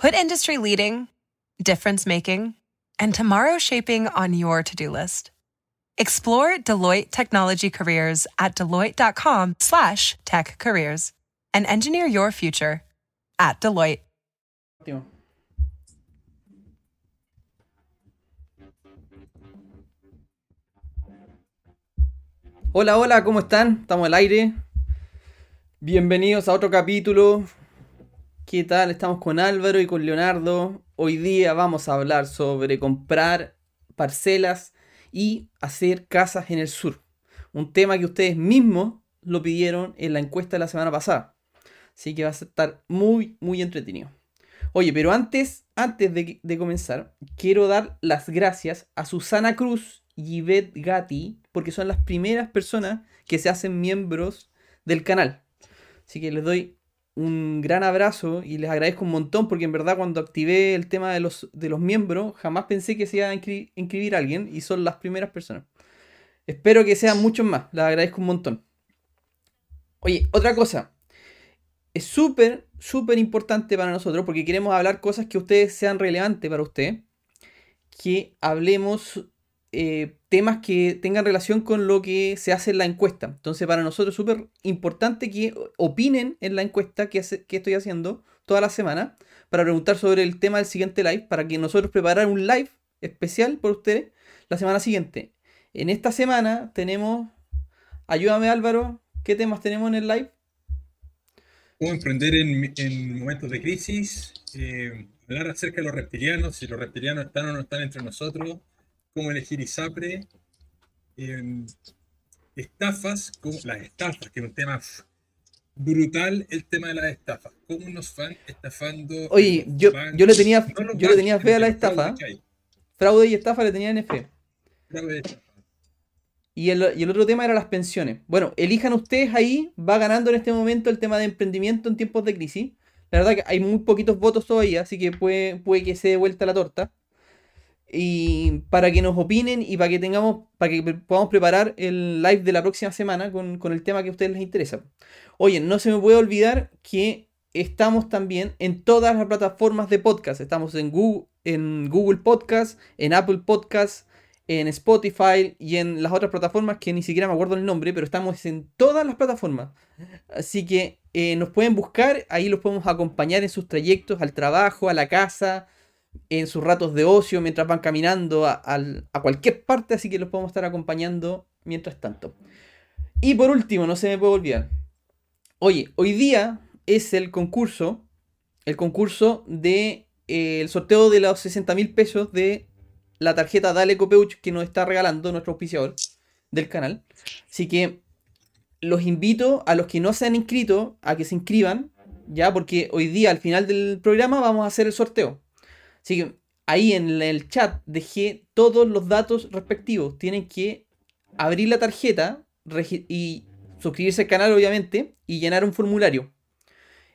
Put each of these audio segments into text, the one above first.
Put industry leading, difference making, and tomorrow shaping on your to do list. Explore Deloitte Technology Careers at deloitte.com slash tech careers and engineer your future at Deloitte. Hola, hola, ¿cómo están? Estamos al aire. Bienvenidos a otro capítulo. ¿Qué tal? Estamos con Álvaro y con Leonardo. Hoy día vamos a hablar sobre comprar parcelas y hacer casas en el sur. Un tema que ustedes mismos lo pidieron en la encuesta de la semana pasada. Así que va a estar muy, muy entretenido. Oye, pero antes, antes de, de comenzar, quiero dar las gracias a Susana Cruz y Yvette Gatti, porque son las primeras personas que se hacen miembros del canal. Así que les doy un gran abrazo y les agradezco un montón porque en verdad cuando activé el tema de los, de los miembros jamás pensé que se iba a inscribir alguien y son las primeras personas. Espero que sean muchos más, les agradezco un montón. Oye, otra cosa. Es súper, súper importante para nosotros porque queremos hablar cosas que ustedes sean relevantes para usted. Que hablemos eh, temas que tengan relación con lo que se hace en la encuesta. Entonces, para nosotros es súper importante que opinen en la encuesta que, estoy haciendo toda la semana para preguntar sobre el tema del siguiente live, para que nosotros preparar un live especial por ustedes la semana siguiente. En esta semana tenemos, ayúdame Álvaro, ¿qué temas tenemos en el live? Cómo emprender en, momentos de crisis, eh, hablar acerca de los reptilianos, si los reptilianos están o no están entre nosotros, cómo elegir ISAPRE, em, estafas, como las estafas, que es un tema brutal, el tema de las estafas. ¿Cómo nos van estafando? Oye, yo, yo le tenía, yo le tenía fe a la estafa. Fraude, y estafa le tenían fe. Fraude y y el, y el otro tema era las pensiones. Bueno, elijan ustedes ahí, va ganando en este momento el tema de emprendimiento en tiempos de crisis. La verdad que hay muy poquitos votos todavía, así que puede, puede que se dé vuelta la torta y para que nos opinen y para que tengamos, para que podamos preparar el live de la próxima semana con, el tema que a ustedes les interesa. Oye, no se me puede olvidar que estamos también en todas las plataformas de podcast. Estamos en Google, en Google Podcast, en Apple Podcast, en Spotify y en las otras plataformas que ni siquiera me acuerdo el nombre, pero estamos en todas las plataformas. Así que eh, nos pueden buscar, ahí los podemos acompañar en sus trayectos al trabajo, a la casa, en sus ratos de ocio mientras van caminando a, cualquier parte, así que los podemos estar acompañando mientras tanto. Y por último, no se me puede olvidar. Oye, hoy día es el concurso, el concurso de eh, el sorteo de los 60 mil pesos de la tarjeta Dale Copeuch que nos está regalando nuestro auspiciador del canal. Así que los invito a los que no se han inscrito a que se inscriban, ya, porque hoy día al final del programa vamos a hacer el sorteo. Así que ahí en el chat dejé todos los datos respectivos. Tienen que abrir la tarjeta y suscribirse al canal, obviamente, y llenar un formulario.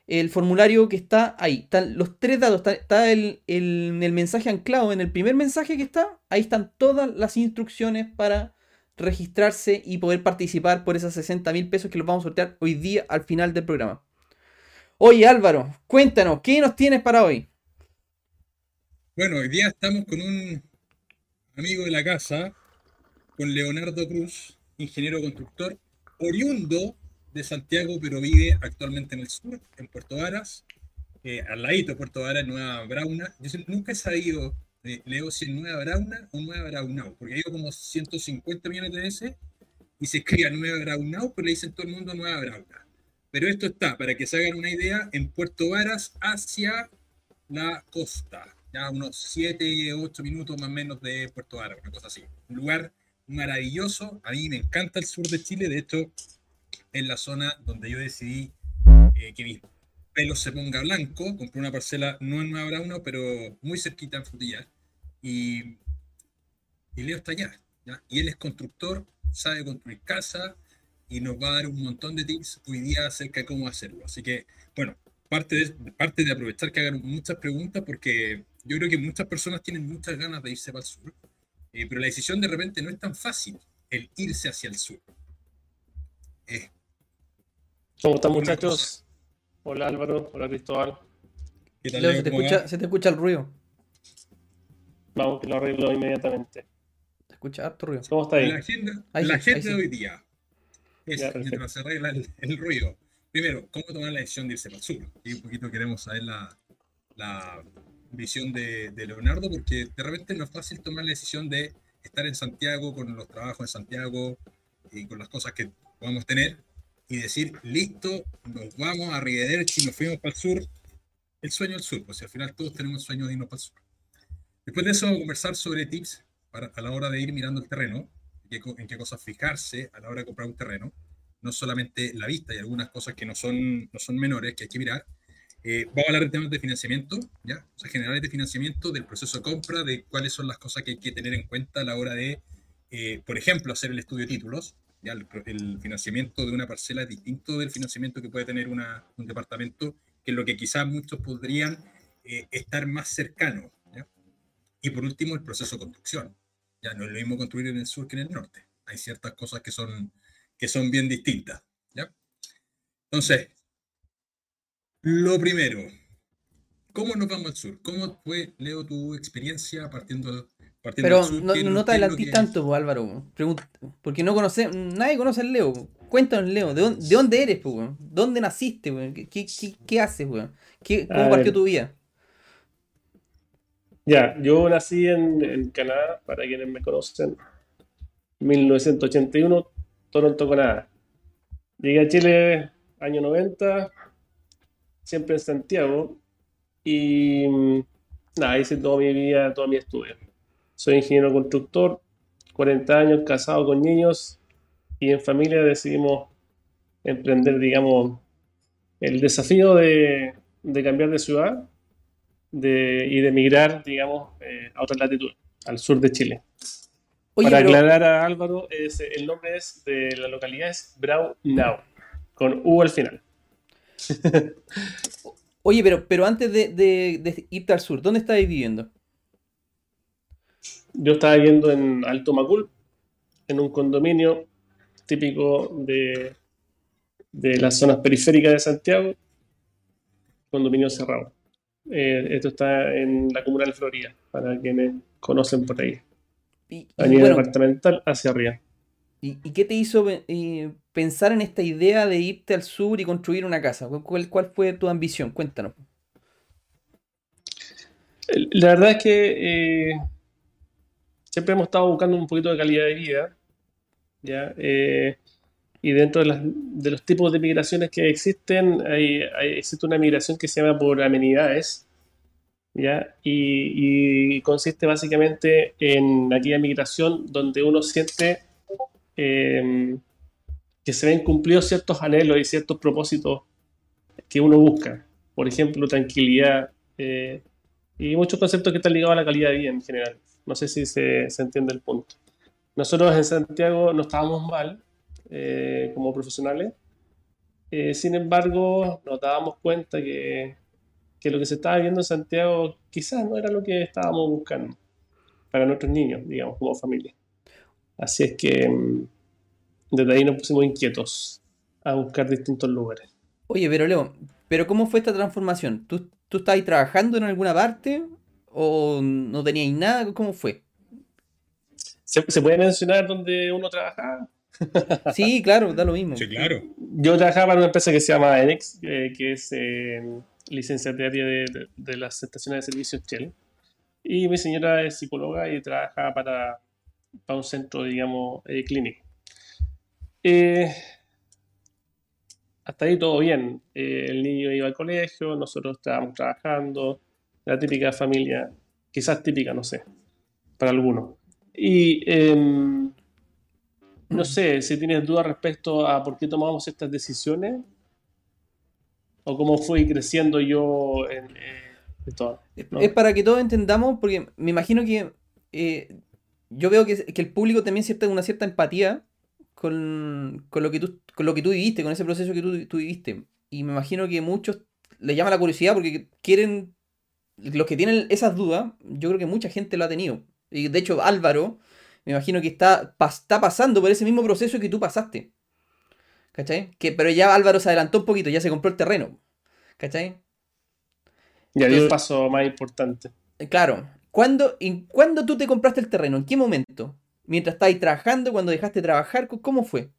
El formulario que está ahí. Están los tres datos. Está, el, el, mensaje anclado. En el primer mensaje que está, ahí están todas las instrucciones para registrarse y poder participar por esas 60 mil pesos que los vamos a sortear hoy día al final del programa. Oye Álvaro, cuéntanos, ¿qué nos tienes para hoy? Bueno, hoy día estamos con un amigo de la casa, con Leonardo Cruz, ingeniero constructor, oriundo de Santiago, pero vive actualmente en el sur, en Puerto Varas, eh, al ladito de Puerto Varas, Nueva Brauna. Yo nunca he sabido, eh, Leo, si es Nueva Brauna o Nueva Braunau, porque hay como 150 millones de veces y se escribe Nueva Braunau, pero le dicen todo el mundo Nueva Brauna. Pero esto está, para que se hagan una idea, en Puerto Varas hacia la costa unos 7, 8 minutos más o menos de Puerto Vara, una cosa así. Un lugar maravilloso, a mí me encanta el sur de Chile, de hecho es la zona donde yo decidí eh, que mi pelo se ponga blanco, compré una parcela no en Nueva Brauna, pero muy cerquita en Frutillar, y, y Leo está allá, y él es constructor, sabe construir casa, y nos va a dar un montón de tips hoy día acerca de cómo hacerlo. Así que, bueno, parte de, parte de aprovechar que hagan muchas preguntas porque yo creo que muchas personas tienen muchas ganas de irse para el sur, eh, pero la decisión de repente no es tan fácil, el irse hacia el sur. ¿Cómo están muchachos? Hola Álvaro, hola Cristóbal. se, te escucha, se te escucha el ruido. Vamos, que lo arreglo inmediatamente. Se escucha harto ruido. ¿Cómo está ahí? La agenda, la agenda de hoy día es, mientras se arregla el, ruido, primero, cómo tomar la decisión de irse para el sur. Y un poquito queremos saber la, la visión de, de, Leonardo, porque de repente no es fácil tomar la decisión de estar en Santiago con los trabajos en Santiago y con las cosas que podamos tener y decir, listo, nos vamos a Riederchi nos fuimos para el sur. El sueño del sur, pues al final todos tenemos el sueño de irnos para el sur. Después de eso vamos a conversar sobre tips para, a la hora de ir mirando el terreno, en qué, cosas fijarse a la hora de comprar un terreno. No solamente la vista, y algunas cosas que no son, no son menores que hay que mirar. Eh, vamos a hablar de temas de financiamiento, ¿ya? O sea, generales de financiamiento, del proceso de compra, de cuáles son las cosas que hay que tener en cuenta a la hora de, eh, por ejemplo, hacer el estudio de títulos. ¿ya? El, financiamiento de una parcela es distinto del financiamiento que puede tener una, un departamento, que es lo que quizás muchos podrían eh, estar más cercanos y por último, el proceso de construcción. Ya no es lo mismo construir en el sur que en el norte. Hay ciertas cosas que son, que son bien distintas. ¿ya? Entonces, lo primero, ¿cómo nos vamos al sur? ¿Cómo fue, Leo, tu experiencia partiendo, partiendo del sur? Pero no, no te adelantís tanto, Álvaro. porque no conoce, nadie conoce al Leo. Cuéntanos, Leo, ¿de dónde, de dónde eres? Pues, ¿Dónde naciste? ¿Qué, qué, qué, haces? ¿Qué, ¿Cómo partió tu vida? Ya, yo nací en, Canadá, para quienes me conocen, 1981, Toronto, Canadá. Llegué a Chile año 90, siempre en Santiago, y nada, hice toda mi vida, toda mi estudio. Soy ingeniero constructor, 40 años, casado con niños, y en familia decidimos emprender, digamos, el desafío de, de cambiar de ciudad de, y de emigrar, digamos, eh, a otra latitud, al sur de Chile. Para aclarar a Álvaro, es, el nombre es de la localidad es Braunau, con U al final. Oye, pero, pero antes de, de, irte al sur, ¿dónde estabas viviendo? Yo estaba viviendo en Alto Macul, en un condominio típico de, de las zonas periféricas de Santiago, condominio cerrado. Eh, esto está en la comuna de Florida, para quienes conocen por ahí. a nivel departamental hacia arriba. ¿Y, qué te hizo eh, pensar en esta idea de irte al sur y construir una casa? ¿Cuál, cuál fue tu ambición? Cuéntanos. La verdad es que eh, siempre hemos estado buscando un poquito de calidad de vida. ¿ya? y dentro de, los tipos de migraciones que existen, hay, existe una migración que se llama por amenidades, ¿ya? Y, consiste básicamente en aquella migración donde uno siente em, que se ven cumplidos ciertos anhelos y ciertos propósitos que uno busca. Por ejemplo, tranquilidad eh, y muchos conceptos que están ligados a la calidad de vida en general. No sé si se, se entiende el punto. Nosotros en Santiago no estábamos mal, eh, como profesionales. Eh, sin embargo, nos dábamos cuenta que, que, lo que se estaba viendo en Santiago quizás no era lo que estábamos buscando para nuestros niños, digamos, como familia. Así es que mm, desde ahí nos pusimos inquietos a buscar distintos lugares. Oye, pero Leo, ¿pero cómo fue esta transformación? ¿Tú, tú estabas trabajando en alguna parte o no tenías nada? ¿Cómo fue? ¿Se, ¿Se, puede mencionar dónde uno trabajaba? Sí, claro, da lo mismo. Sí, claro. Yo trabajaba para una empresa que se llama Enex, eh, que es eh, licenciataria de, de, las estaciones de servicios Shell. Y mi señora es psicóloga y trabaja para, para un centro, digamos, eh, clínico. Eh, hasta ahí todo bien. el niño iba al colegio, nosotros estábamos trabajando, la típica familia, quizás típica, no sé, para algunos. Y em, no sé si tienes dudas respecto a por qué tomamos estas decisiones o cómo fui creciendo yo en, eh, todo. Es para que todos entendamos, porque me imagino que eh, yo veo que, el público también siente una cierta empatía con, lo que tú, con lo que tú viviste, con ese proceso que tú, tú viviste. Y me imagino que muchos les llama la curiosidad porque quieren, los que tienen esas dudas, yo creo que mucha gente lo ha tenido. Y de hecho Álvaro me imagino que está, está pasando por ese mismo proceso que tú pasaste. ¿Cachai? Que, pero ya Álvaro se adelantó un poquito, ya se compró el terreno. ¿Cachai? Ya dio el paso más importante. Claro. ¿Cuándo, en, ¿Cuándo tú te compraste el terreno? ¿En qué momento? ¿Mientras estabas trabajando? ¿Cuando dejaste de trabajar? ¿Cómo fue?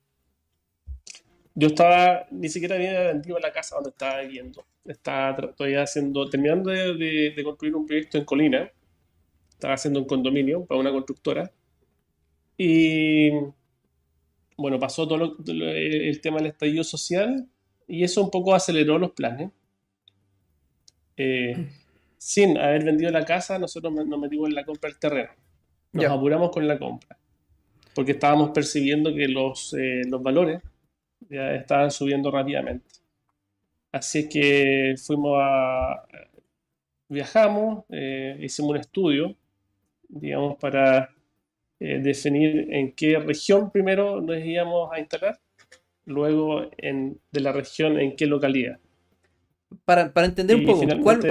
Yo estaba, ni siquiera había vendido la casa donde estaba viviendo. Estaba todavía haciendo, terminando de, de, construir un proyecto en Colina. Estaba haciendo un condominio para una constructora. Y bueno, pasó todo el tema del estallido social y eso un poco aceleró los planes. Eh, sin haber vendido la casa, nosotros nos metimos en la compra del terreno. Nos apuramos con la compra. Porque estábamos percibiendo que los, eh, los valores ya estaban subiendo rápidamente. Así es que fuimos a. Viajamos, eh, hicimos un estudio, digamos, para eh, definir en qué región primero nos íbamos a instalar, luego en, de la región en qué localidad. Para, entender un poco, ¿cuál,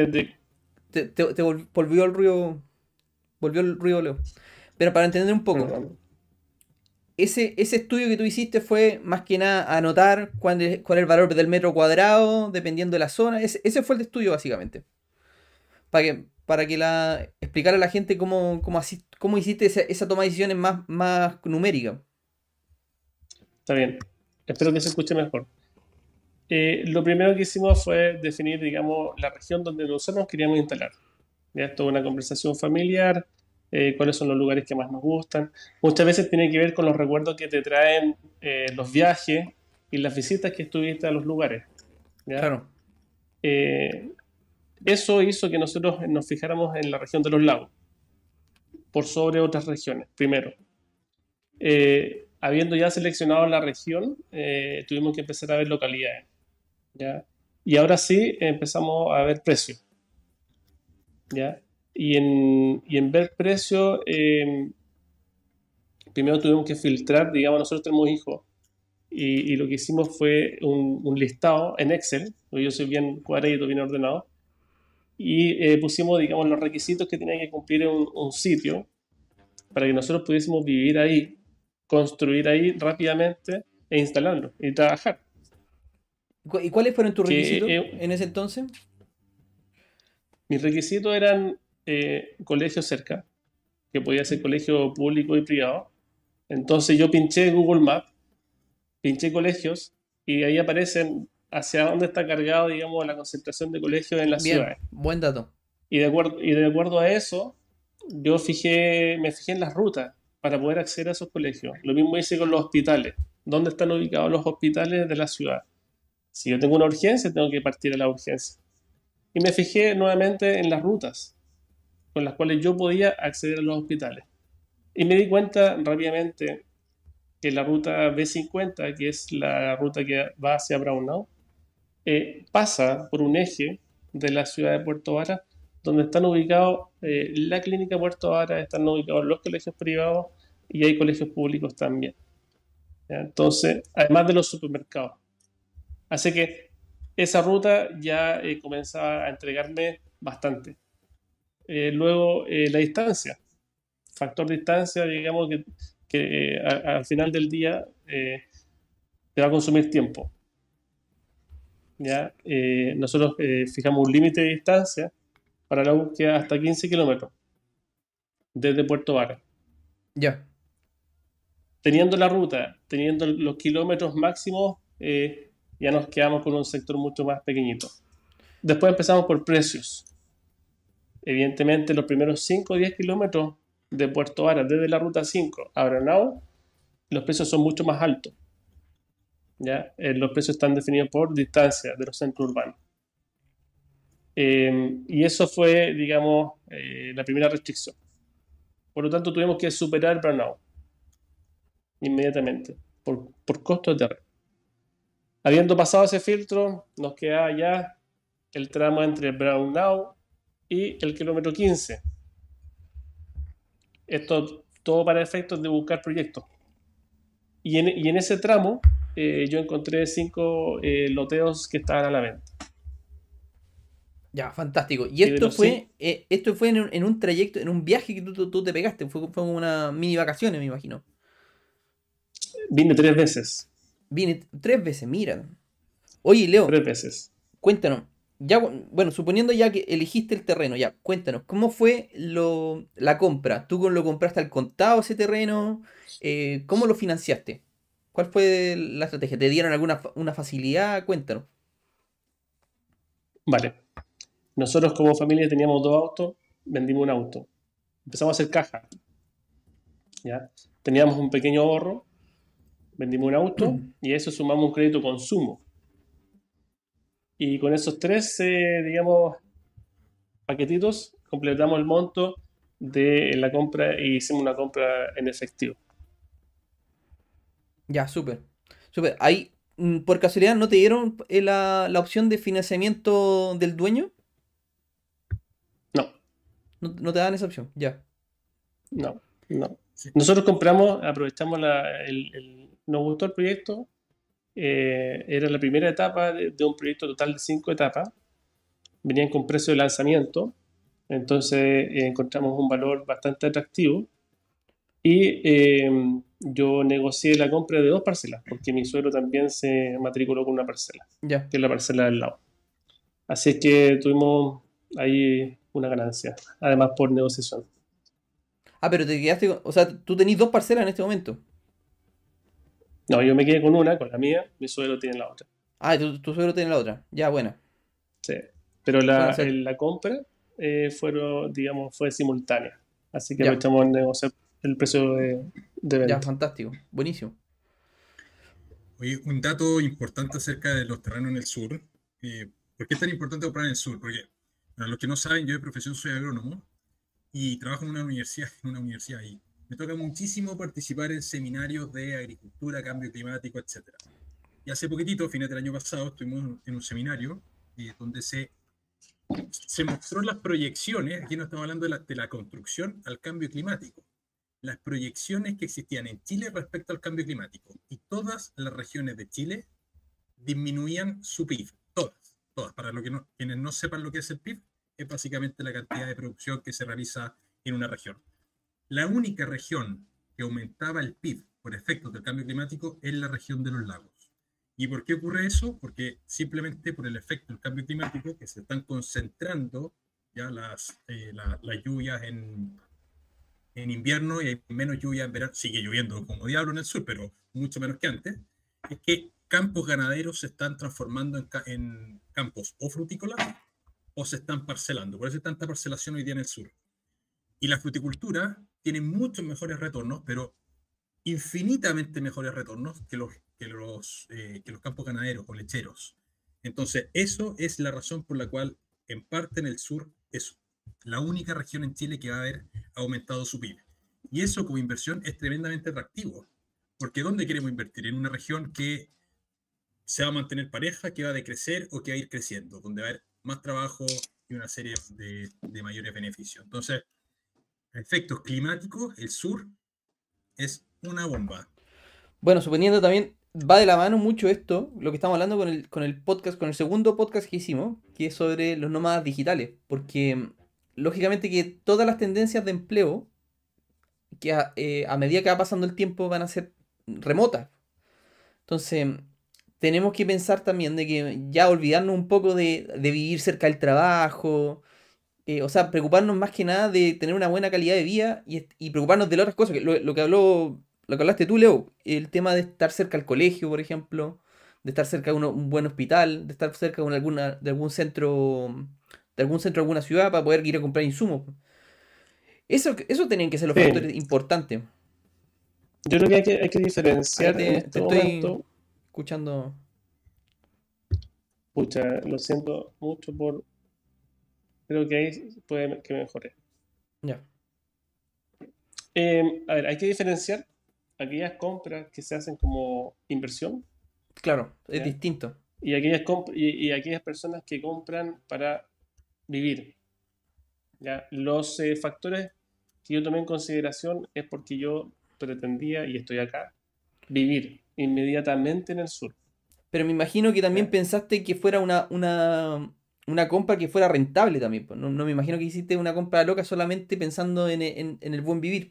te, volvió el ruido, volvió el ruido Leo. Pero para entender un poco, ese, ese estudio que tú hiciste fue más que nada anotar cuál es, cuál es el valor del metro cuadrado, dependiendo de la zona. Ese, ese fue el estudio básicamente. Para que, para que la explicara a la gente cómo, cómo, cómo hiciste esa, toma de decisiones más, más numérica. Está bien. Espero que se escuche mejor. Eh, lo primero que hicimos fue definir, digamos, la región donde nosotros queríamos instalar. Ya esto es una conversación familiar, eh, cuáles son los lugares que más nos gustan. Muchas veces tiene que ver con los recuerdos que te traen eh, los viajes y las visitas que estuviste a los lugares. Claro. eso hizo que nosotros nos fijáramos en la región de los lagos, por sobre otras regiones, primero habiendo ya seleccionado la región, tuvimos que empezar a ver localidades. Y ahora sí empezamos a ver precio. ¿ya? Y, en, y en ver precio, em, primero tuvimos que filtrar, digamos, nosotros tenemos hijos, y, y lo que hicimos fue un, un, listado en Excel, yo soy bien cuadradito, bien ordenado, y eh, pusimos, digamos, los requisitos que tenía que cumplir un, un sitio para que nosotros pudiésemos vivir ahí, construir ahí rápidamente e instalarlo y trabajar. ¿Y cuáles fueron tus requisitos eh, en ese entonces? Mis requisitos eran eh, colegios cerca, que podía ser colegio público y privado. Entonces yo pinché Google Maps, pinché colegios y ahí aparecen hacia dónde está cargado, digamos, la concentración de colegios en la ciudad. Buen dato. Y de, acuerdo, y de acuerdo a eso, yo fijé, me fijé en las rutas para poder acceder a esos colegios. Lo mismo hice con los hospitales. ¿Dónde están ubicados los hospitales de la ciudad? Si yo tengo una urgencia, tengo que partir a la urgencia. Y me fijé nuevamente en las rutas con las cuales yo podía acceder a los hospitales. Y me di cuenta rápidamente que la ruta B50, que es la ruta que va hacia Braunau, eh, pasa por un eje de la ciudad de Puerto Vara, donde están ubicados eh, la clínica Puerto Vara, están ubicados los colegios privados y hay colegios públicos también. Entonces, además de los supermercados. Así que esa ruta ya eh, comenzaba a entregarme bastante. Eh, luego, eh, la distancia. Factor distancia, digamos que, que al final del día te va a consumir tiempo. ¿Ya? nosotros fijamos un límite de distancia para la búsqueda hasta 15 kilómetros desde Puerto Vara. Ya. Teniendo la ruta, teniendo los kilómetros máximos, ya nos quedamos con un sector mucho más pequeñito. Después empezamos por precios. Evidentemente, los primeros 5 o 10 kilómetros de Puerto Vara, desde la ruta 5 a Branao, los precios son mucho más altos. ¿ya? Eh, los precios están definidos por distancia de los centros urbanos. Eh, y eso fue, digamos, eh, la primera restricción. Por lo tanto, tuvimos que superar Branao inmediatamente por, por costo de terreno. Habiendo pasado ese filtro, nos queda ya el tramo entre Brownau y el kilómetro 15. Esto todo para efectos de buscar proyectos. Y en, ese tramo eh, yo encontré cinco eh, loteos que estaban a la venta. Ya, fantástico. Y esto fue, eh, esto fue en un, trayecto, en un viaje que tú, te pegaste. Fue, fue una mini vacaciones, me imagino. Vine tres veces. Vine tres veces, miran. Oye, Leo. Tres veces. Cuéntanos. ya, bueno, suponiendo ya que elegiste el terreno, ya, cuéntanos, ¿cómo fue lo, la compra? ¿Tú lo compraste al contado ese terreno? Eh, ¿Cómo lo financiaste? ¿Cuál fue la estrategia? ¿Te dieron alguna una facilidad? Cuéntanos. Vale. Nosotros como familia teníamos dos autos, vendimos un auto. Empezamos a hacer caja. ¿ya? Teníamos un pequeño ahorro, vendimos un auto y a eso sumamos un crédito consumo. Y con esos tres, eh, digamos, paquetitos, completamos el monto de la compra y hicimos una compra en efectivo. Ya, súper. Súper. Ahí, mm, por casualidad, ¿no te dieron eh, la, la opción de financiamiento del dueño? No. No, te dan esa opción, ya. No, no. Nosotros compramos, aprovechamos la, el, nos gustó el proyecto, eh, era la primera etapa de, un proyecto total de cinco etapas. Venían con precio de lanzamiento, entonces eh, encontramos un valor bastante atractivo. Y eh, yo negocié la compra de dos parcelas, porque mi suegro también se matriculó con una parcela, ya que es la parcela del lado. Así que tuvimos ahí una ganancia, además por negociación. Ah, pero te quedaste, o sea, tú tenés dos parcelas en este momento. No, yo me quedé con una, con la mía, mi suegro tiene la otra. Ah, tu, tu suegro tiene la otra. Ya, buena. Sí. Pero la, la compra eh, fueron, digamos, fue simultánea. Así que aprovechamos a negociar el precio de, de venta. Ya, fantástico. Buenísimo. Oye, un dato importante acerca de los terrenos en el sur. Eh, ¿Por qué es tan importante comprar en el sur? Porque, para los que no saben, yo de profesión soy agrónomo y trabajo en una universidad, en una universidad ahí me toca muchísimo participar en seminarios de agricultura, cambio climático, etc. Y hace poquitito, fines del año pasado, estuvimos en un seminario eh, donde se, se mostró las proyecciones, aquí no estamos hablando de la, de la construcción al cambio climático, las proyecciones que existían en Chile respecto al cambio climático. Y todas las regiones de Chile disminuían su PIB, todas, todas. Para lo que no, quienes no sepan lo que es el PIB, es básicamente la cantidad de producción que se realiza en una región. La única región que aumentaba el PIB por efectos del cambio climático es la región de los lagos. ¿Y por qué ocurre eso? Porque simplemente por el efecto del cambio climático que se están concentrando ya las, eh, las lluvias en, en invierno y hay menos lluvia en verano. Sigue lloviendo como diablo en el sur, pero mucho menos que antes. Es que campos ganaderos se están transformando en campos o frutícolas o se están parcelando. Por eso hay tanta parcelación hoy día en el sur. Y la fruticultura tiene muchos mejores retornos, pero infinitamente mejores retornos que los, eh, que los campos ganaderos o lecheros. Entonces, eso es la razón por la cual, en parte en el sur, es la única región en Chile que va a haber aumentado su PIB. Y eso como inversión es tremendamente atractivo. Porque ¿dónde queremos invertir? En una región que se va a mantener pareja, que va a decrecer o que va a ir creciendo, donde va a haber más trabajo y una serie de, mayores beneficios. Entonces, efectos climáticos, el sur es una bomba. Bueno, suponiendo también, va de la mano mucho esto, lo que estamos hablando con el, con el podcast, con el segundo podcast que hicimos, que es sobre los nómadas digitales, porque lógicamente que todas las tendencias de empleo, que a, eh, medida que va pasando el tiempo van a ser remotas. Entonces, tenemos que pensar también de que ya olvidarnos un poco de, de vivir cerca del trabajo, eh, o sea, preocuparnos más que nada de tener una buena calidad de vida y, preocuparnos de las otras cosas, que lo, que habló, lo que hablaste tú, Leo, el tema de estar cerca al colegio, por ejemplo, de estar cerca de un buen hospital, de estar cerca de, alguna, de algún centro, de algún centro de alguna ciudad para poder ir a comprar insumos. Eso, eso tenían que ser los factores importantes. Yo creo que hay que, hay que diferenciar. Te, este estoy escuchando. Pucha, lo siento mucho por creo que ahí puede que mejore. Ya. Em, a ver, hay que diferenciar aquellas compras que se hacen como inversión. Claro, es distinto. Y aquellas, y, aquellas personas que compran para vivir. ¿ya? Los eh, factores que yo tomé en consideración es porque yo pretendía, y estoy acá, vivir inmediatamente en el sur. Pero me imagino que también pensaste que fuera una, una, una compra que fuera rentable también. No, me imagino que hiciste una compra loca solamente pensando en, el buen vivir,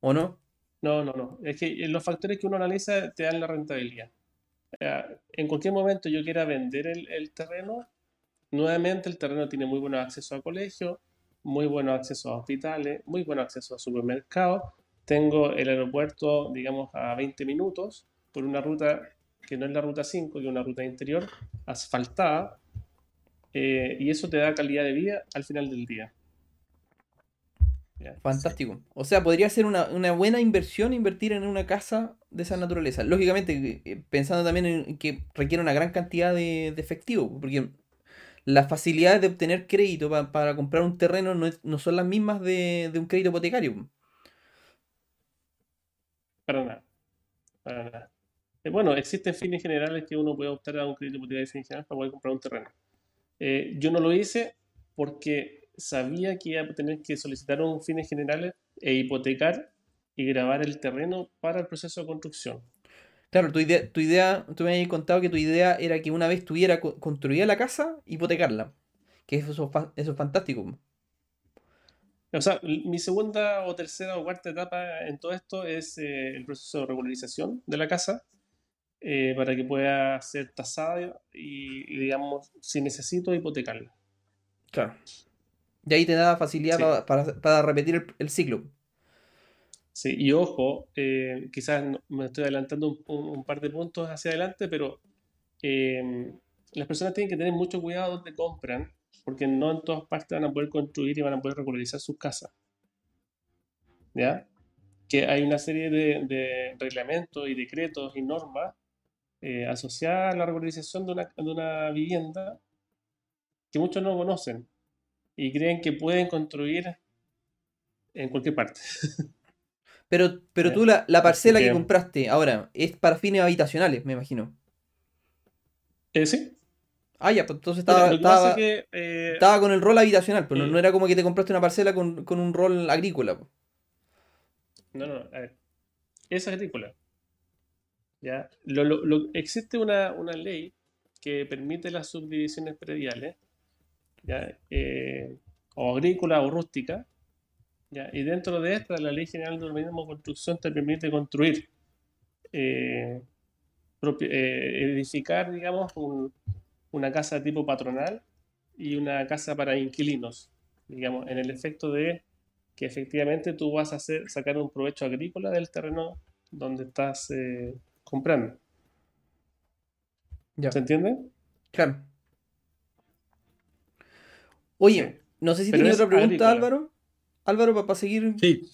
¿o no? No, no, no. Es que los factores que uno analiza te dan la rentabilidad. En cualquier momento yo quiera vender el, terreno, nuevamente el terreno tiene muy buen acceso a colegios, muy buen acceso a hospitales, muy buen acceso a supermercados. Tengo el aeropuerto, digamos, a 20 minutos por una ruta que no es la ruta 5, que es una ruta interior, asfaltada, eh, y eso te da calidad de vida al final del día. Fantástico. O sea, podría ser una, buena inversión invertir en una casa de esa naturaleza. Lógicamente, eh, pensando también en que requiere una gran cantidad de, efectivo, porque las facilidades de obtener crédito para comprar un terreno no, son las mismas de, un crédito hipotecario. Para nada. Para nada. Eh, bueno, existen fines generales que uno puede optar a un crédito hipotecario general para poder comprar un terreno. Eh, yo no lo hice porque sabía que iba a tener que solicitar un fines generales e hipotecar y grabar el terreno para el proceso de construcción. Claro, tu idea, tu idea, tú me habías contado que tu idea era que una vez estuviera construida la casa, hipotecarla. Que eso, eso es fantástico. O sea, mi segunda o tercera o cuarta etapa en todo esto es eh, el proceso de regularización de la casa eh, para que pueda ser tasada y, digamos, si necesito, hipotecarla. Claro. Y ahí te da facilidad para, repetir el, ciclo. Sí, y ojo, eh, quizás me estoy adelantando un, par de puntos hacia adelante, pero em, las personas tienen que tener mucho cuidado donde compran, porque no en todas partes van a poder construir y van a poder regularizar sus casas. ¿Ya? Que hay una serie de, de reglamentos y decretos y normas eh, asociada a la regularización de una, de una vivienda que muchos no conocen y creen que pueden construir en cualquier parte. Pero, pero tú la, parcela que, compraste ahora es para fines habitacionales, me imagino. Eh, sí. Ah, ya, pues entonces estaba, eh, estaba, con el rol habitacional, pero no, era como que te compraste una parcela con, con un rol agrícola. No, no, a ver. Es agrícola. ¿Ya? Existe una, ley que permite las subdivisiones prediales, ¿ya? Eh, o agrícola o rústica, ¿ya? y dentro de esta, la Ley General de Urbanismo y Construcción te permite construir, eh, eh, edificar, digamos, una casa tipo patronal y una casa para inquilinos, digamos, en el efecto de que efectivamente tú vas a hacer, sacar un provecho agrícola del terreno donde estás comprando. ¿Se entiende? Claro. Oye, no sé si tienes otra pregunta, Álvaro. Álvaro, para seguir. Sí,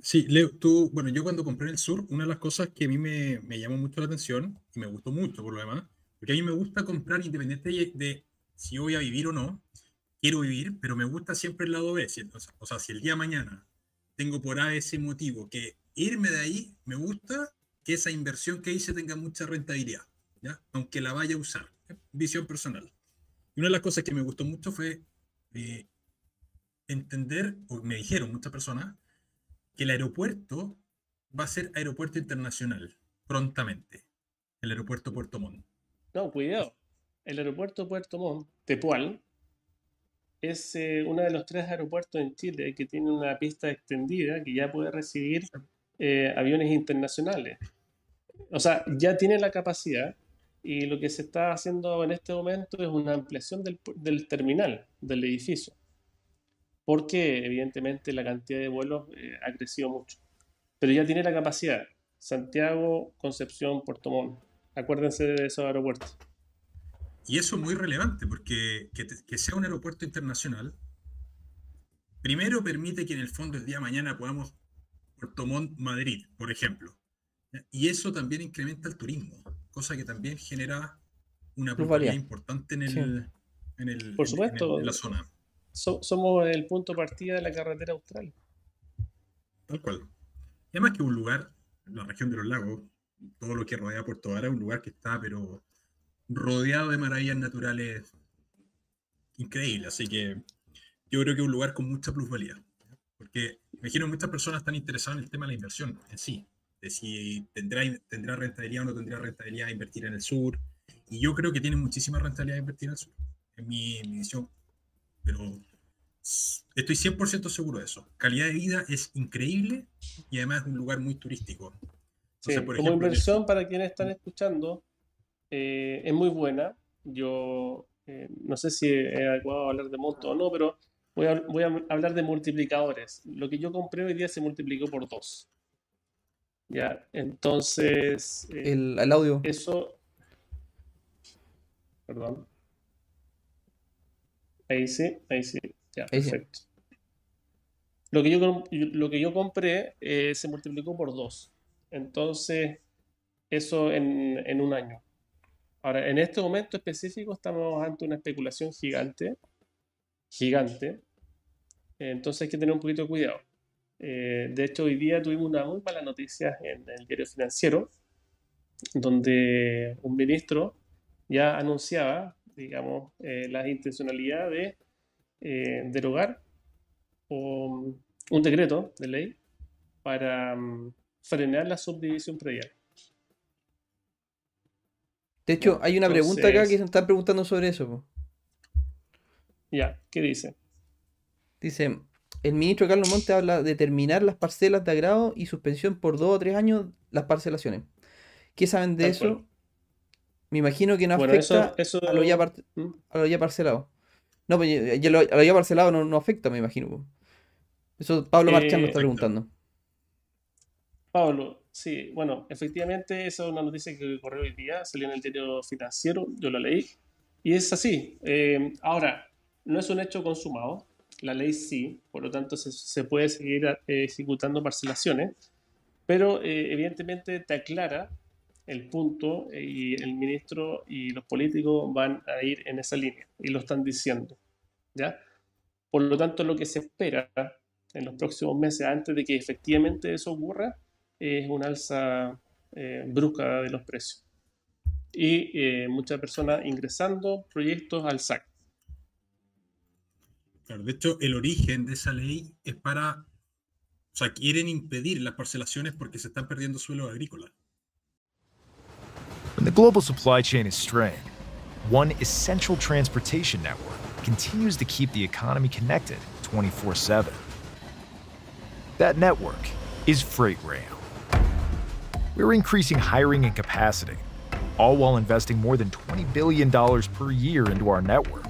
sí, Leo, tú, bueno, yo cuando compré en el sur, una de las cosas que a mí me, llamó mucho la atención y me gustó mucho por lo demás, porque a mí me gusta comprar independiente de, si yo voy a vivir o no, quiero vivir, pero me gusta siempre el lado B. O sea, si el día de mañana tengo por A ese motivo que irme de ahí me gusta, que esa inversión que hice tenga mucha rentabilidad, ¿ya? aunque la vaya a usar. Visión personal. Y una de las cosas que me gustó mucho fue eh, entender, o me dijeron muchas personas, que el aeropuerto va a ser aeropuerto internacional prontamente. El aeropuerto Puerto Montt. No, cuidado. El aeropuerto Puerto Montt, Tepual, es eh, uno de los tres aeropuertos en Chile que tiene una pista extendida que ya puede recibir eh, aviones internacionales o sea, ya tiene la capacidad y lo que se está haciendo en este momento es una ampliación del, terminal, del edificio, porque evidentemente la cantidad de vuelos eh, ha crecido mucho. Pero ya tiene la capacidad. Santiago, Concepción, Puerto Montt. Acuérdense de esos aeropuertos. Y eso es muy relevante, porque que, sea un aeropuerto internacional, primero permite que en el fondo el día de mañana podamos Puerto Montt, Madrid, por ejemplo. Y eso también incrementa el turismo, cosa que también genera una popularidad importante en el, en el Por supuesto, en, la zona. somos el punto de partida de la carretera austral. Tal cual. Y además que un lugar, la región de los lagos, todo lo que rodea Puerto Vara, es un lugar que está, pero rodeado de maravillas naturales increíbles. Así que yo creo que es un lugar con mucha plusvalía. Porque imagino que muchas personas están interesadas en el tema de la inversión en sí de si tendrá, tendrá rentabilidad o no tendrá rentabilidad invertir en el sur. Y yo creo que tiene muchísima rentabilidad invertir en el sur, en mi, visión. Pero estoy 100% seguro de eso. Calidad de vida es increíble y además es un lugar muy turístico. como inversión para quienes están escuchando, eh, es muy buena. Yo eh, no sé si es adecuado hablar de monto o no, pero voy a, voy a hablar de multiplicadores. Lo que yo compré hoy día se multiplicó por dos. Ya, entonces. Eh, el, audio. Eso. Perdón. Ahí sí, ahí sí. Ya, perfecto. Lo que yo, lo que yo compré eh, se multiplicó por dos. Entonces, eso en, en un año. Ahora, en este momento específico estamos ante una especulación gigante, gigante, entonces hay que tener un poquito de cuidado. Eh, de hecho, hoy día tuvimos una muy mala noticia en el diario financiero, donde un ministro ya anunciaba, digamos, eh, la intencionalidad de eh, derogar un decreto de ley para mm, frenar la subdivisión predial. De hecho, hay una pregunta acá que se están preguntando sobre eso. Ya, ¿qué dice? Dice, el ministro Carlos Monte habla de terminar las parcelas de agrado y suspensión por dos o tres años las parcelaciones. ¿Qué saben de eso? Me imagino que no afecta A, lo ya ¿Mm? a, lo ya parcelado. No, pues a lo ya parcelado no, afecta, me imagino. Eso Pablo Marchán me está eh, preguntando. Pablo, Sí, bueno, efectivamente, esa es una noticia que corrió hoy día, salió en el diario financiero, yo la leí, y es así. Eh, ahora, no es un hecho consumado, la ley sí, por lo tanto se, puede seguir eh, ejecutando parcelaciones, pero eh, evidentemente te aclara el punto y el ministro y los políticos van a ir en esa línea y lo están diciendo. ¿ya? Por lo tanto, lo que se espera en los próximos meses antes de que efectivamente eso ocurra es una alza eh, brusca de los precios. Y eh, muchas personas ingresando proyectos al SAC. Claro, de hecho, el origen de esa ley es para. O sea, quieren impedir las parcelaciones porque se están perdiendo. When the global supply chain is strained, one essential transportation network continues to keep the economy connected 24 7. That network is Freight Rail. we're increasing hiring and capacity, all while investing more than $20 billion per year into our network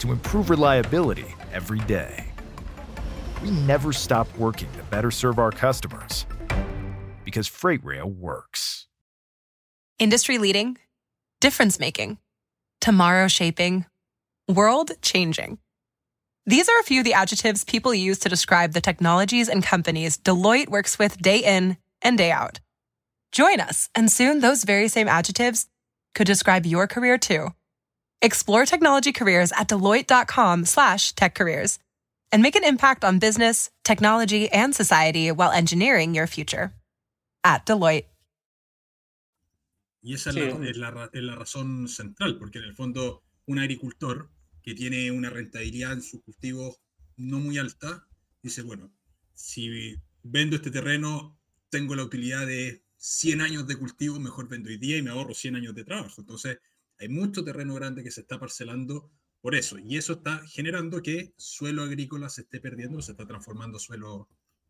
to improve reliability every day. We never stop working to better serve our customers because Freight Rail works. Industry leading, difference making, tomorrow shaping, world changing. These are a few of the adjectives people use to describe the technologies and companies Deloitte works with day in and day out. Join us, and soon those very same adjectives could describe your career too. Explore technology careers at deloitte.com slash tech careers and make an impact on business, technology, and society while engineering your future. At Deloitte. Y esa sí. es, la, es, la, es la razón central, porque en el fondo un agricultor que tiene una rentabilidad en sus cultivos no muy alta, dice, bueno, si vendo este terreno, tengo la utilidad de 100 años de cultivo, mejor vendo hoy día y me ahorro 100 años de trabajo. Entonces, hay mucho terreno grande que se está parcelando por eso. Y eso está generando que suelo agrícola se esté perdiendo, se está transformando suelo,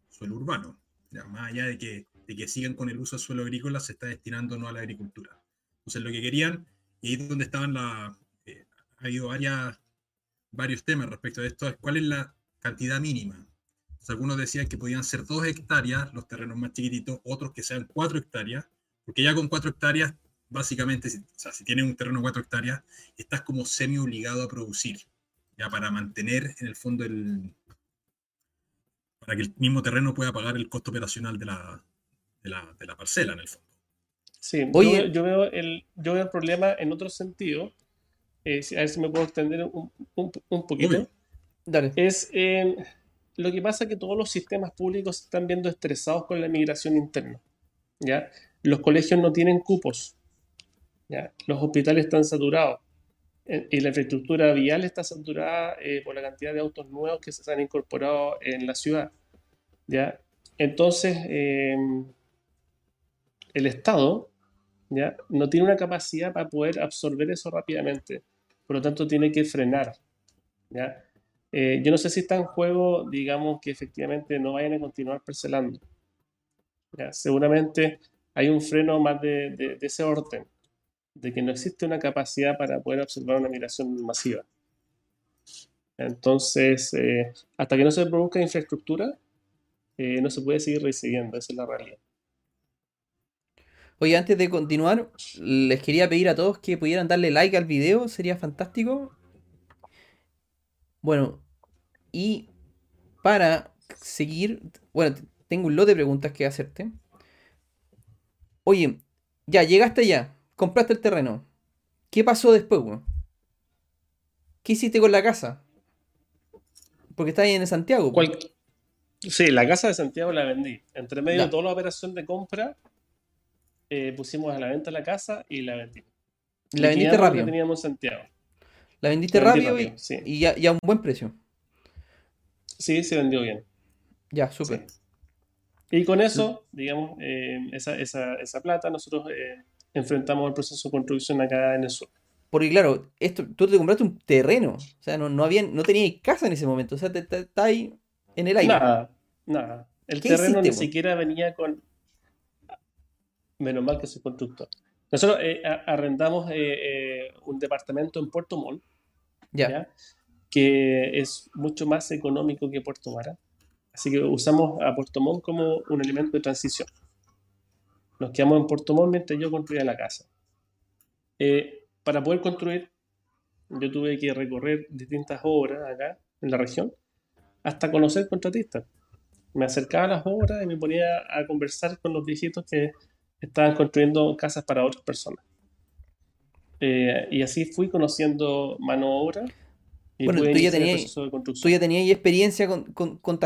suelo urbano. Ya, más allá de que, de que sigan con el uso de suelo agrícola, se está destinando no a la agricultura. Entonces, lo que querían, y ahí donde estaban la... Eh, ha habido varias, varios temas respecto a esto, es cuál es la cantidad mínima algunos decían que podían ser dos hectáreas los terrenos más chiquititos, otros que sean cuatro hectáreas, porque ya con cuatro hectáreas, básicamente, si, o sea, si tienes un terreno de cuatro hectáreas, estás como semi obligado a producir, ya para mantener en el fondo el. para que el mismo terreno pueda pagar el costo operacional de la, de la, de la parcela, en el fondo. Sí, Oye, yo, veo el, yo veo el problema en otro sentido. Eh, a ver si me puedo extender un, un, un poquito. Dale. Es. Eh, lo que pasa es que todos los sistemas públicos se están viendo estresados con la migración interna. ¿ya? Los colegios no tienen cupos. Los hospitales están saturados. Eh, y la infraestructura vial está saturada eh, por la cantidad de autos nuevos que se han incorporado en la ciudad. ¿ya? Entonces, em, el Estado ¿ya? no tiene una capacidad para poder absorber eso rápidamente. Por lo tanto, tiene que frenar. ¿ya? Eh, yo no sé si está en juego, digamos, que efectivamente no vayan a continuar parcelando. seguramente hay un freno más de, ese orden. De que no existe una capacidad para poder observar una migración masiva. Entonces, eh, hasta que no se produzca infraestructura, eh, no se puede seguir recibiendo, esa es la realidad. Oye, antes de continuar, les quería pedir a todos que pudieran darle like al video, sería fantástico. Bueno, y para seguir, bueno, tengo un lote de preguntas que hacerte. Oye, ya, llegaste ya, compraste el terreno. ¿Qué pasó después, weón? ¿Qué hiciste con la casa? Porque está ahí en Santiago. Sí, la casa de Santiago la vendí. Entre medio de toda la operación de compra, eh, pusimos a la venta la casa y la vendí. La vendiste rápido. teníamos Santiago. La vendiste rápido, y, ya, a un buen precio. Sí, se vendió bien. Ya, súper. Y con eso, digamos, eh, esa, esa, esa, plata, nosotros eh, enfrentamos el proceso de construcción acá en el sur. Porque claro, esto, tú te compraste un terreno, o sea, no, no, había, no tenías casa en ese momento, o sea, está ahí en el aire. Nada, nada. El terreno ni siquiera venía con, Menos mal que soy constructor. Nosotros eh, arrendamos eh, eh, un departamento en Puerto Montt, ya. que es mucho más económico que Puerto Mara. Así que usamos a Puerto Montt como un elemento de transición. Nos quedamos en Puerto Montt mientras yo construía la casa. para poder construir, yo tuve que recorrer distintas obras acá en la región hasta conocer contratistas. Me acercaba a las obras y me ponía a conversar con los viejitos que estaban construyendo casas para otras personas. Eh, y así fui conociendo mano obra. Y bueno, tú ya, tenías, tú ya tenías experiencia con, con,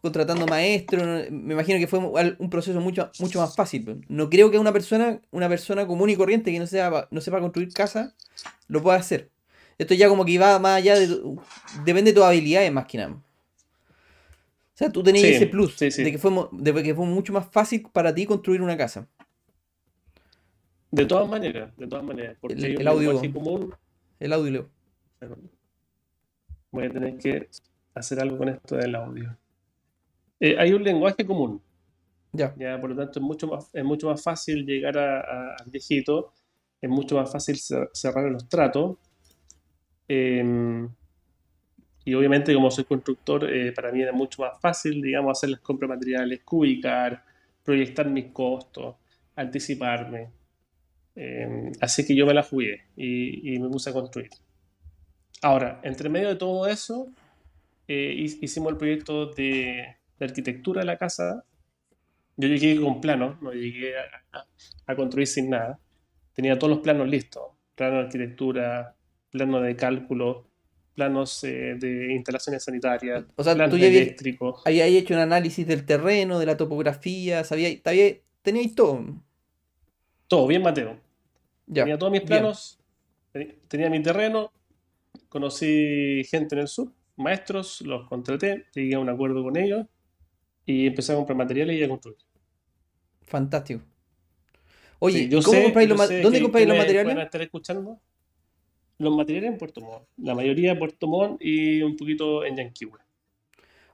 contratando maestros. Me imagino que fue un proceso mucho, mucho más fácil. No creo que una persona, una persona común y corriente que no, sea, no sepa construir casa lo pueda hacer. Esto ya como que va más allá de... depende de tus habilidades más que nada. O sea, tú tenías ese plus De, que fue, de que fue mucho más fácil para ti construir una casa. De todas maneras, de todas maneras. Porque el, audio. Común, el audio, Voy a tener que hacer algo con esto del audio. Eh, hay un lenguaje común. Ya. ya. Por lo tanto, es mucho más, es mucho más fácil llegar al viejito, es mucho más fácil cerrar los tratos. Em, y obviamente, como soy constructor, eh, para mí era mucho más fácil, digamos, hacer las compras de materiales, cubicar, proyectar mis costos, anticiparme. Em, así que yo me la jugué y, me puse a construir. Ahora, entre medio de todo eso, eh, hicimos el proyecto de, arquitectura de la casa. Yo llegué con planos, no llegué a, construir sin nada. Tenía todos los planos listos: plano de arquitectura, plano de cálculo, planos eh, de instalaciones sanitarias, o sea, planos tú eléctricos. Había hecho un análisis del terreno, de la topografía, sabía, teníais todo. Todo, bien Mateo tenía todos mis planos, tenía mi terreno, conocí gente en el sur, maestros, los contraté, llegué a un acuerdo con ellos y empecé a comprar materiales y a construir. Fantástico. Oye, ¿cómo compráis los, ¿dónde compráis los materiales? Estar escuchando los materiales en Puerto Montt. La mayoría en Puerto Montt y un poquito en Yanquihue.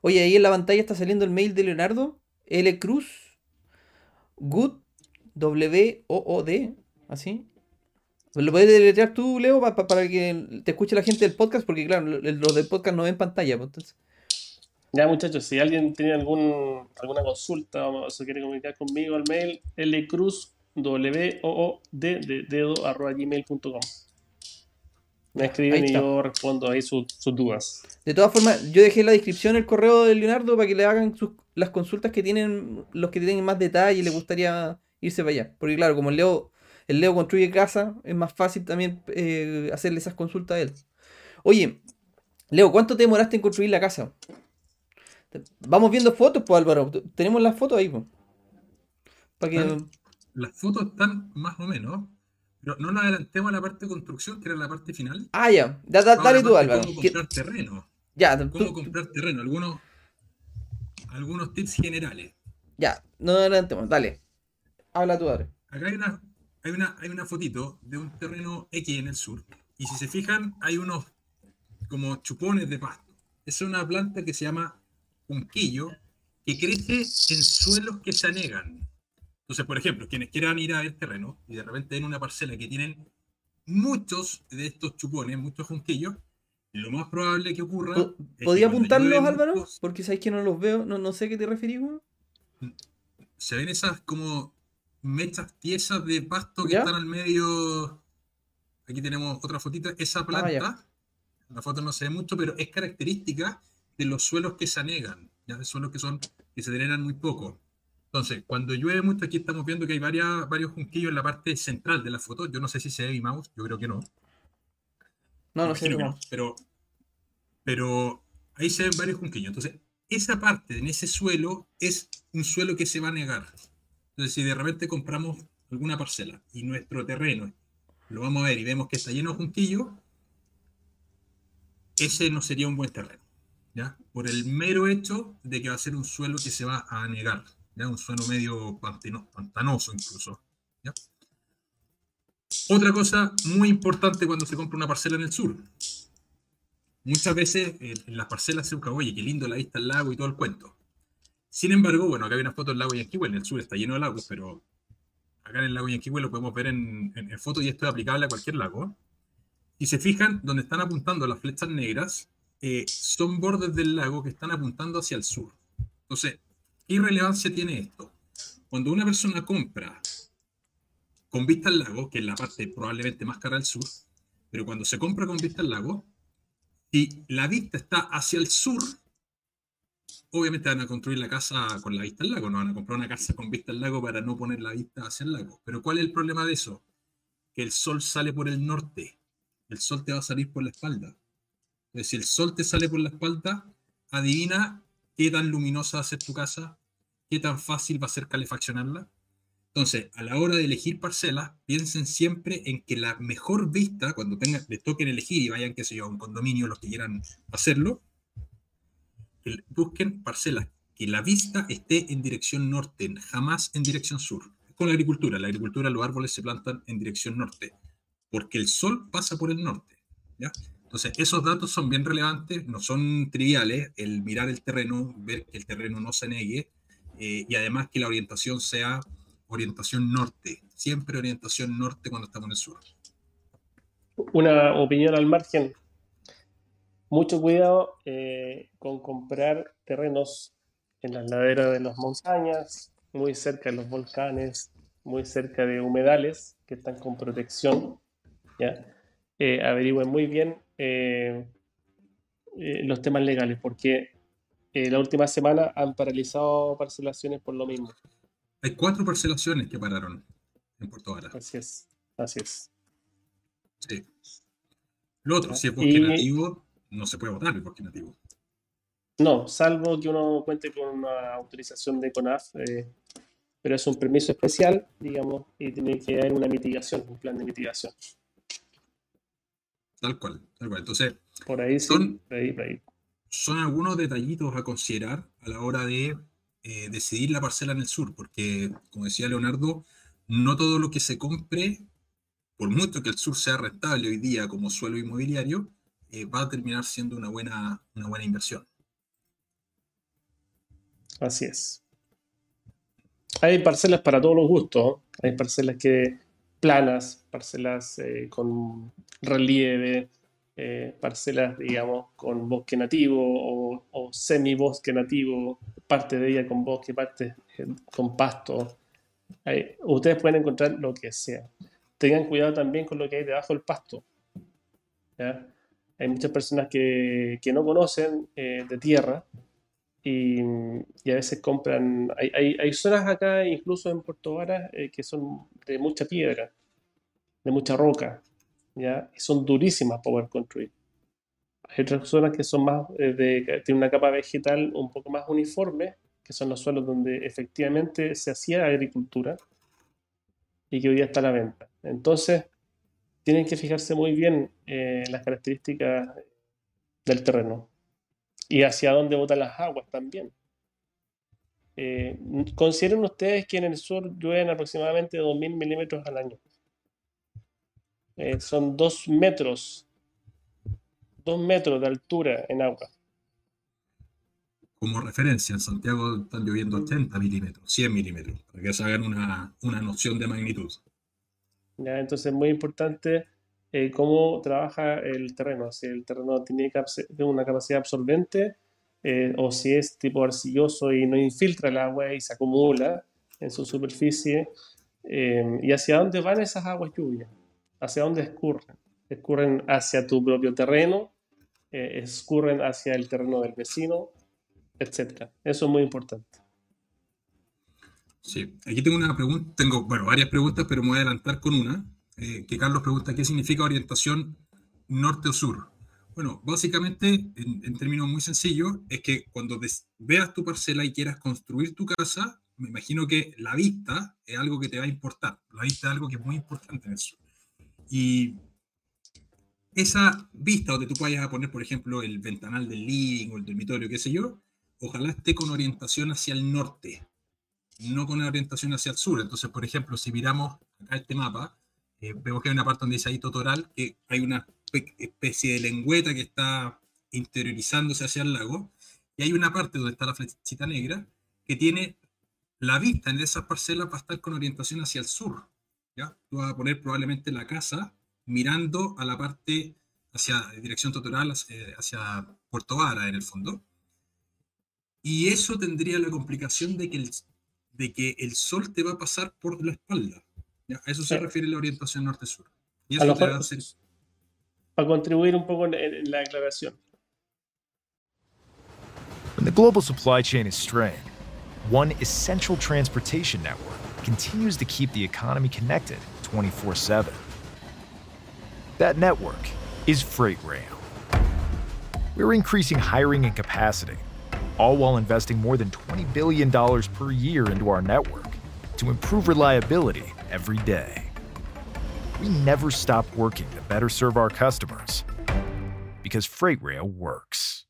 Oye, ahí en la pantalla está saliendo el mail de Leonardo. L Cruz. Good. W O O D. Así. ¿Lo puedes deletrear tú, Leo, para que te escuche la gente del podcast? Porque, claro, los del podcast no ven pantalla. Pues, ya, muchachos, si alguien tiene algún, alguna consulta o se quiere comunicar conmigo al mail, lcruz, w o o d de dedo arroba gmail.com. Me escriben y yo respondo ahí sus, dudas. De todas formas, yo dejé en la descripción el correo de Leonardo para que le hagan las consultas que tienen los que tienen más detalle y les gustaría irse para allá. Porque claro, como Leo el Leo construye casa, es más fácil también eh, hacerle esas consultas a él. Oye, Leo, ¿cuánto te demoraste en construir la casa? Vamos viendo fotos, pues Álvaro. Tenemos las fotos ahí, pues. Las fotos están más o menos. Pero no nos adelantemos a la parte de construcción, que era la parte final. Ah, ya. dale tú, Álvaro. Cómo comprar terreno. Ya, cómo comprar terreno. Algunos, algunos tips generales. Ya, no adelantemos. Dale. Habla tú, ahora. Acá hay una hay una, hay una fotito de un terreno X en el sur. Y si se fijan, hay unos como chupones de pasto. Es una planta que se llama unquillo, que crece en suelos que se anegan. Entonces, por ejemplo, quienes quieran ir a el terreno y de repente ven una parcela que tienen muchos de estos chupones, muchos junquillos, lo más probable que ocurra. ¿Podía apuntarlos, Álvaro? Porque sabéis que no los veo, no, no sé a qué te referís, Se ven esas como mechas piezas de pasto que están al medio. Aquí tenemos otra fotita. Esa ah, planta, la foto no se ve mucho, pero es característica de los suelos que se anegan, ya de suelos que son que se drenan muy poco. Entonces, cuando llueve mucho, aquí estamos viendo que hay varias, varios junquillos en la parte central de la foto. Yo no sé si se ve mi mouse, yo creo que no. No, no sé. No, pero, pero ahí se ven varios junquillos. Entonces, esa parte en ese suelo es un suelo que se va a negar. Entonces, si de repente compramos alguna parcela y nuestro terreno lo vamos a ver y vemos que está lleno de junquillos, ese no sería un buen terreno. ¿Ya? Por el mero hecho de que va a ser un suelo que se va a negar. ¿ya? un suelo medio pantanoso incluso. Otra cosa muy importante cuando se compra una parcela en el sur. Muchas veces eh, en las parcelas se busca, oye, qué lindo la vista al lago y todo el cuento. Sin embargo, bueno, acá hay una foto del lago Yanquihue, en el sur está lleno de lagos, pero acá en el lago Yanquihue lo podemos ver en, en, fotos y esto es aplicable a cualquier lago. Si se fijan, donde están apuntando las flechas negras, eh, son bordes del lago que están apuntando hacia el sur. Entonces, ¿Qué relevancia tiene esto? Cuando una persona compra con vista al lago, que es la parte probablemente más cara del sur, pero cuando se compra con vista al lago, si la vista está hacia el sur, obviamente van a construir la casa con la vista al lago, no van a comprar una casa con vista al lago para no poner la vista hacia el lago. Pero ¿cuál es el problema de eso? Que el sol sale por el norte, el sol te va a salir por la espalda. Si el sol te sale por la espalda, adivina qué tan luminosa va a ser tu casa, qué tan fácil va a ser calefaccionarla. Entonces, a la hora de elegir parcelas, piensen siempre en que la mejor vista, cuando tengan, les toquen elegir y vayan, qué sé yo, a un condominio, los que quieran hacerlo, busquen parcelas que la vista esté en dirección norte, jamás en dirección sur. Con la agricultura, la agricultura, los árboles se plantan en dirección norte, porque el sol pasa por el norte. ¿ya? Entonces, esos datos son bien relevantes, no son triviales, el mirar el terreno, ver que el terreno no se negue, eh, y además que la orientación sea orientación norte, siempre orientación norte cuando estamos en el sur. Una opinión al margen. Mucho cuidado eh, con comprar terrenos en las laderas de las montañas, muy cerca de los volcanes, muy cerca de humedales que están con protección. ¿ya? Eh, averigüen muy bien eh, eh, los temas legales, porque eh, la última semana han paralizado parcelaciones por lo mismo. Hay cuatro parcelaciones que pararon en Puerto Vara. Así es, así es. Sí. Lo otro, si es bosque nativo, no se puede votar el bosque nativo. No, salvo que uno cuente con una autorización de CONAF, pero es un permiso especial, digamos, y tiene que haber una mitigación, un plan de mitigación. Tal cual, tal cual. Entonces, por ahí son, son algunos detallitos a considerar a la hora de eh, decidir la parcela en el sur, porque, como decía Leonardo, no todo lo que se compre, por mucho que el sur sea rentable hoy día como suelo inmobiliario, eh, va a terminar siendo una buena, una buena inversión. Así es. Hay parcelas para todos los gustos. Hay parcelas que planas, parcelas eh, con relieve, eh, parcelas, digamos, con bosque nativo o, o semi-bosque nativo, parte de ella con bosque, parte eh, con pasto. ustedes pueden encontrar lo que sea. Tengan cuidado también con lo que hay debajo del pasto. Hay muchas personas que, que no conocen de tierra y, y, a veces compran. Hay, hay, hay, zonas acá, incluso en Puerto Vara, eh, que son de mucha piedra, de mucha roca, ¿ya? Y son durísimas para poder construir. Hay otras zonas que son más, eh, de, tienen una capa vegetal un poco más uniforme, que son los suelos donde efectivamente se hacía agricultura y que hoy día está a la venta. Entonces, tienen que fijarse muy bien en las características del terreno y hacia dónde botan las aguas también. Eh, consideren ustedes que en el sur llueven aproximadamente 2.000 milímetros al año. Eh, son 2 metros, 2 metros de altura en agua. Como referencia, en Santiago están lloviendo 80 milímetros, 100 milímetros, para que se hagan una, una noción de magnitud. Ya, entonces es muy importante eh, cómo trabaja el terreno, si el terreno tiene una capacidad absorbente eh, o si es tipo arcilloso y no infiltra el agua y se acumula en su superficie, eh, y hacia dónde van esas aguas lluvias, hacia dónde escurren, escurren hacia tu propio terreno, escurren hacia el terreno del vecino, etc. Eso es muy importante. Sí, aquí tengo una pregunta, tengo, bueno, varias preguntas, pero me voy a adelantar con una, eh, que Carlos pregunta, ¿qué significa orientación norte o sur? Bueno, básicamente, en, términos muy sencillos, es que cuando veas tu parcela y quieras construir tu casa, me imagino que la vista es algo que te va a importar. La vista es algo que es muy importante en sur. Y esa vista donde tú vayas a poner, por ejemplo, el ventanal del living o el dormitorio, qué sé yo, ojalá esté con orientación hacia el norte no con orientación hacia el sur. Entonces, por ejemplo, si miramos acá este mapa, eh, vemos que hay una parte donde dice ahí Totoral, que hay una especie de lengüeta que está interiorizándose hacia el lago, y hay una parte donde está la flechita negra que tiene la vista en esas parcelas va a estar con orientación hacia el sur. ¿ya? Tú vas a poner probablemente la casa mirando a la parte hacia dirección Totoral, hacia, hacia Puerto Vara en el fondo. Y eso tendría la complicación de que el, de que el sol te va a pasar por la espalda. ¿Ya? A eso se eh, refiere la orientación norte-sur. Y eso te va a hacer... Para contribuir un poco en, en la declaración. When the global supply chain is strained, one essential transportation network continues to keep the economy connected 24 7. That network is Freight Rail. We're increasing hiring and capacity all while investing more than $20 billion per year into our network to improve reliability every day. We never stop working to better serve our customers because Freight Rail works.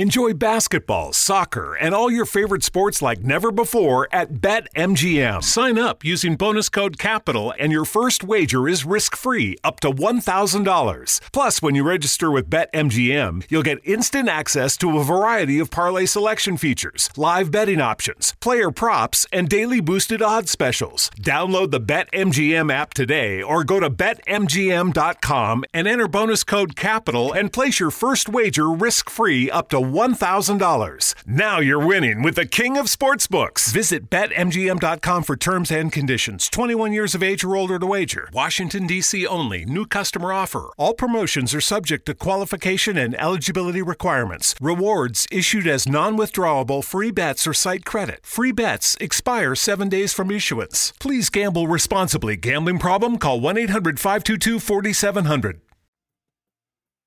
Enjoy basketball, soccer, and all your favorite sports like never before at BetMGM. Sign up using bonus code CAPITAL, and your first wager is risk free up to $1,000. Plus, when you register with BetMGM, you'll get instant access to a variety of parlay selection features, live betting options, player props, and daily boosted odds specials. Download the BetMGM app today or go to BetMGM.com and enter bonus code CAPITAL and place your first wager risk free up to $1,000. Now you're winning with the king of sportsbooks. Visit betmgm.com for terms and conditions. 21 years of age or older to wager. Washington, D.C. only. New customer offer. All promotions are subject to qualification and eligibility requirements. Rewards issued as non withdrawable free bets or site credit. Free bets expire seven days from issuance. Please gamble responsibly. Gambling problem? Call 1 800 522 4700.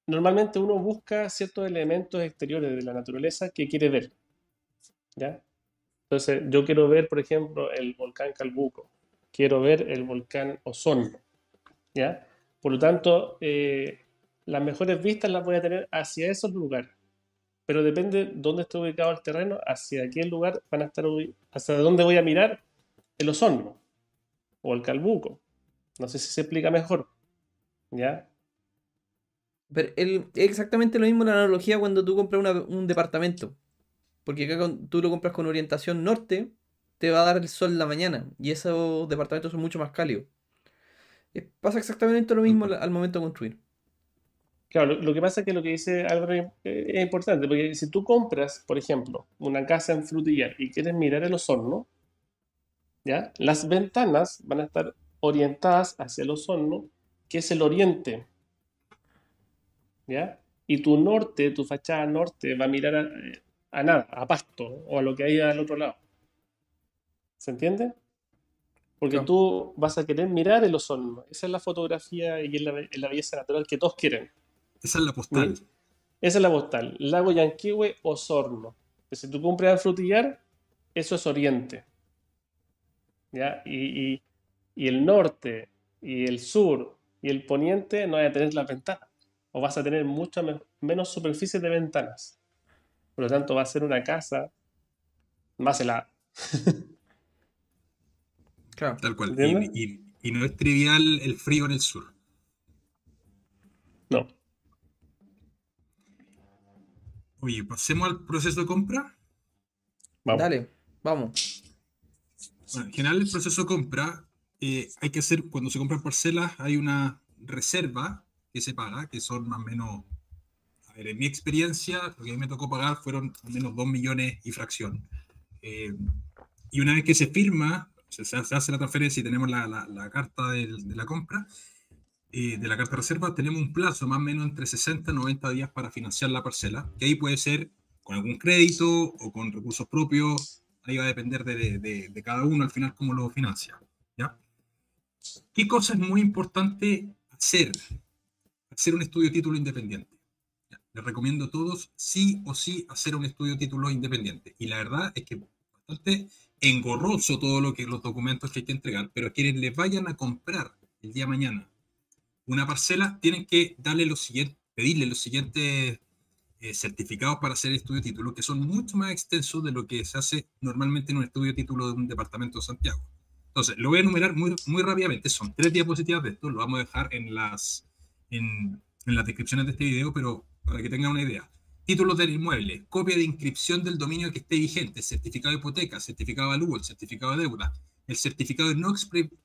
Normalmente uno busca ciertos elementos exteriores de la naturaleza que quiere ver. ¿ya? Entonces, yo quiero ver, por ejemplo, el volcán Calbuco, quiero ver el volcán Osorno. ¿ya? Por lo tanto, eh, las mejores vistas las voy a tener hacia esos lugares. Pero depende dónde esté ubicado el terreno, hacia qué lugar van a estar hacia dónde voy a mirar el Osorno o el Calbuco. No sé si se explica mejor. ¿Ya? Pero es exactamente lo mismo la analogía cuando tú compras un departamento. Porque acá tú lo compras con orientación norte, te va a dar el sol en la mañana. Y esos departamentos son mucho más cálidos. Pasa exactamente lo mismo al momento de construir. Claro, lo, que pasa es que lo que dice Álvaro es importante, porque si tú compras, por ejemplo, una casa en frutillar y quieres mirar el osorno, ¿ya? las ventanas van a estar orientadas hacia el osorno, que es el oriente y tu norte, tu fachada norte, va a mirar a, nada, a pasto o a lo que hay al otro lado. ¿Se entiende? Porque tú vas a querer mirar el ozono. Esa es la fotografía y es la, belleza natural que todos quieren. Esa es la postal. Esa es la postal. Lago Yanquihue, Osorno. Si tú compras al frutillar, eso es oriente. ¿Ya? Y, y, y, el norte, y el sur, y el poniente no van a tener las ventanas o vas a tener mucha menos superficie de ventanas. Por lo tanto, va a ser una casa más helada. claro. Tal cual. Y, no es trivial el frío en el sur. No. Oye, pasemos al proceso de compra. Dale, vamos. Bueno, en general, el proceso de compra eh, hay que hacer, cuando se compran parcelas, hay una reserva que se paga, que son más o menos, a ver, en mi experiencia, lo que a mí me tocó pagar fueron al menos 2 millones y fracción. Eh, y una vez que se firma, se, se, hace la transferencia y tenemos la, la, la carta de, de, la compra, eh, de la carta de reserva, tenemos un plazo más o menos entre 60 y 90 días para financiar la parcela, que ahí puede ser con algún crédito o con recursos propios, ahí va a depender de, de, de cada uno al final cómo lo financia. ¿ya? ¿Qué cosa es muy importante hacer? Hacer un estudio título independiente. Les recomiendo a todos sí o sí hacer un estudio título independiente. Y la verdad es que bastante engorroso todo lo que los documentos que hay que entregar, pero quienes les vayan a comprar el día de mañana una parcela, tienen que darle los siguientes, pedirle los siguientes eh, certificados para hacer estudio título, que son mucho más extensos de lo que se hace normalmente en un estudio título de un departamento de Santiago. Entonces, lo voy a enumerar muy, muy rápidamente. Son tres diapositivas de esto, lo vamos a dejar en las, en, en las descripciones de este video, pero para que tengan una idea títulos del inmueble, copia de inscripción del dominio que esté vigente, certificado de hipoteca, certificado de avalúo, certificado de deuda, el certificado de no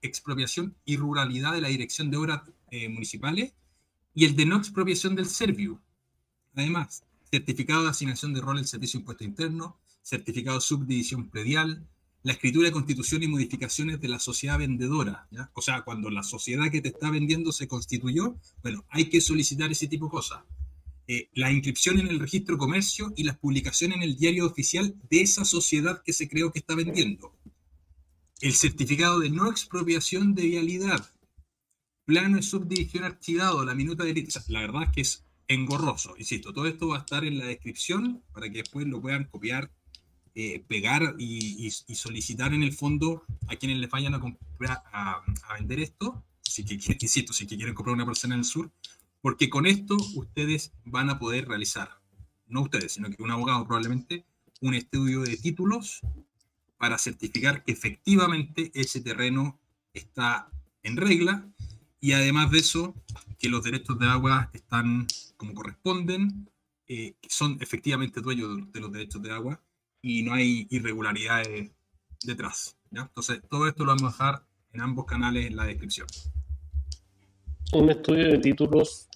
expropiación y ruralidad de la Dirección de Obras eh, Municipales y el de no expropiación del Serviu. Además, certificado de asignación de rol del Servicio de Impuesto Interno, certificado de subdivisión predial, la escritura de constitución y modificaciones de la sociedad vendedora. O sea, cuando la sociedad que te está vendiendo se constituyó, bueno, hay que solicitar ese tipo de cosas eh, la inscripción en el registro comercio y las publicaciones en el diario oficial de esa sociedad que se creó que está vendiendo. El certificado de no expropiación de vialidad. Plano de subdivisión archivado, la minuta de... la verdad es que es engorroso, insisto, todo esto va a estar en la descripción para que después lo puedan copiar, eh, pegar y, y, y, solicitar en el fondo a quienes les vayan a, comprar, a, a vender esto, si que, insisto, si que quieren comprar una persona en el sur, porque con esto ustedes van a poder realizar, no ustedes, sino que un abogado probablemente, un estudio de títulos para certificar que efectivamente ese terreno está en regla y además de eso, que los derechos de agua están como corresponden, eh, que son efectivamente dueños de los derechos de agua y no hay irregularidades detrás. ¿ya? Entonces, todo esto lo vamos a dejar en ambos canales en la descripción. Un estudio de títulos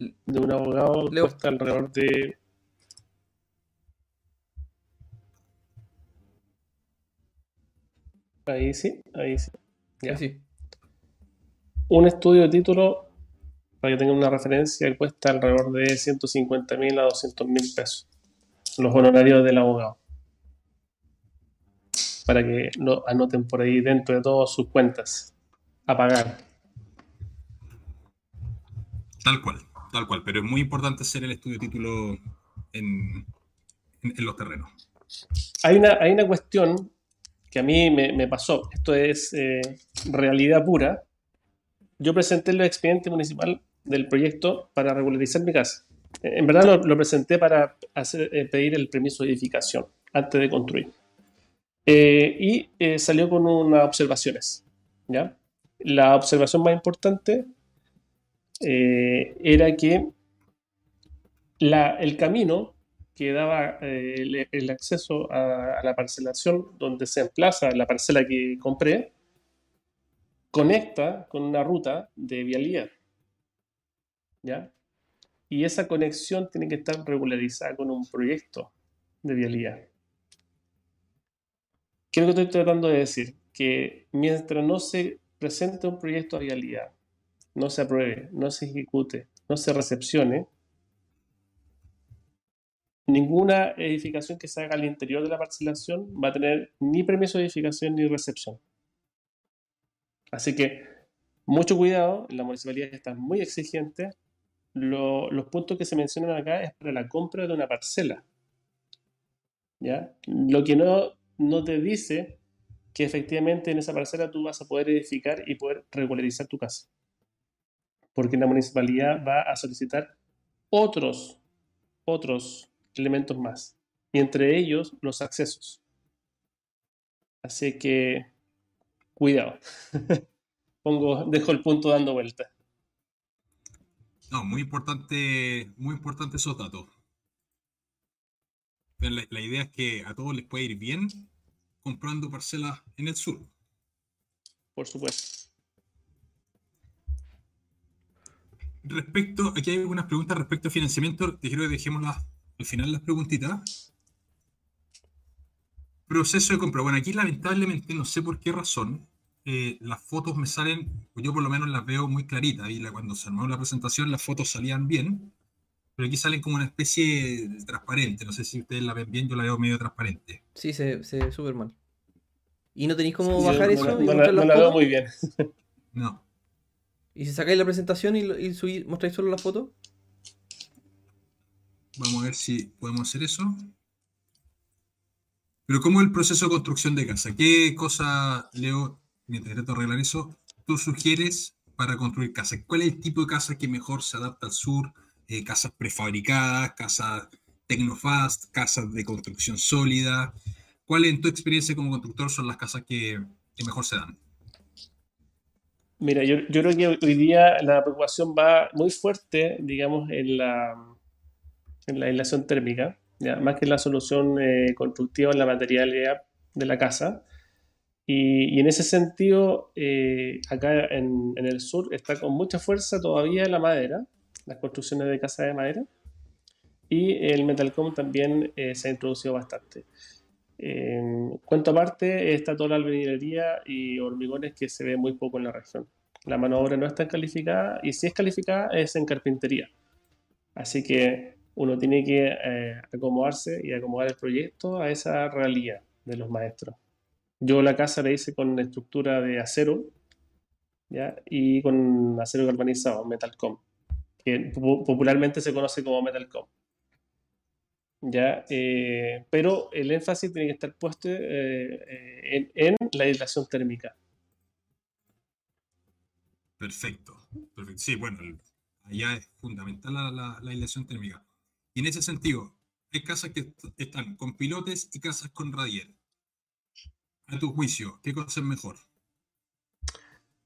de un abogado Leo. cuesta alrededor de Ahí sí, ahí sí. Ya. sí. Un estudio de título, para que tengan una referencia, cuesta alrededor de 150 mil a 200 mil pesos. Los honorarios del abogado. Para que lo anoten por ahí dentro de todas sus cuentas. A pagar. Tal cual. Tal cual, pero es muy importante hacer el estudio de título en, en, en los terrenos. Hay una, hay una cuestión que a mí me, me pasó. Esto es eh, realidad pura. Yo presenté el expediente municipal del proyecto para regularizar mi casa. En verdad lo, lo presenté para hacer, eh, pedir el permiso de edificación antes de construir. Eh, y eh, salió con unas observaciones. ¿ya? La observación más importante eh, era que la, el camino que daba el, acceso a, a, la parcelación donde se emplaza la parcela que compré, conecta con una ruta de vialidad. ¿Ya? Y esa conexión tiene que estar regularizada con un proyecto de vialidad. ¿Qué es lo que estoy tratando de decir? Que mientras no se presente un proyecto de vialidad no se apruebe, no se ejecute, no se recepcione, ninguna edificación que se haga al interior de la parcelación va a tener ni permiso de edificación ni recepción. Así que mucho cuidado, la municipalidad está muy exigente. Lo, los puntos que se mencionan acá es para la compra de una parcela. ¿Ya? Lo que no, no te dice que efectivamente en esa parcela tú vas a poder edificar y poder regularizar tu casa porque la municipalidad va a solicitar otros, otros elementos más, y entre ellos los accesos. Así que, cuidado. Pongo, dejo el punto dando vuelta. No, muy importante, muy importante esos datos. La, la idea es que a todos les puede ir bien comprando parcelas en el sur. Por supuesto. respecto, aquí hay algunas preguntas respecto a financiamiento. Te quiero que dejemos al final las preguntitas. Proceso de compra. Bueno, aquí lamentablemente, no sé por qué razón, eh, las fotos me salen, yo por lo menos las veo muy claritas. Y cuando se armó la presentación, las fotos salían bien, pero aquí salen como una especie de transparente. No sé si ustedes la ven bien, yo la veo medio transparente. Sí, se, ve súper mal. ¿Y no tenéis cómo bajar eso? No, la, veo muy bien. no. ¿Y si sacáis la presentación y, y mostráis solo la foto? Vamos a ver si podemos hacer eso. Pero ¿cómo es el proceso de construcción de casa? ¿Qué cosa, Leo, mientras trato de arreglar eso, tú sugieres para construir casas? ¿Cuál es el tipo de casa que mejor se adapta al sur? Eh, casas prefabricadas, casas tecnofast, casas de construcción sólida. ¿Cuáles en tu experiencia como constructor son las casas que, mejor se dan? Mira, yo, yo, creo que hoy día la preocupación va muy fuerte, digamos, en la, en la aislación térmica más que la solución eh, constructiva en la materialidad de la casa. Y, en ese sentido, eh, acá en, el sur está con mucha fuerza todavía la madera, las construcciones de casa de madera, y el metalcom también eh, se ha introducido bastante. En cuanto aparte, está toda la albañilería y hormigones que se ve muy poco en la región. La mano obra no está calificada y si es calificada es en carpintería. Así que uno tiene que eh, acomodarse y acomodar el proyecto a esa realidad de los maestros. Yo la casa la hice con estructura de acero y con acero galvanizado, Metalcom, que popularmente se conoce como Metalcom. ¿ya? Eh, pero el énfasis tiene que estar puesto eh, en, en, la aislación térmica. Perfecto. Perfecto. Sí, bueno, allá es fundamental la, la, la aislación térmica. Y en ese sentido, hay casas que están con pilotes y casas con radier. A tu juicio, ¿qué cosa es mejor?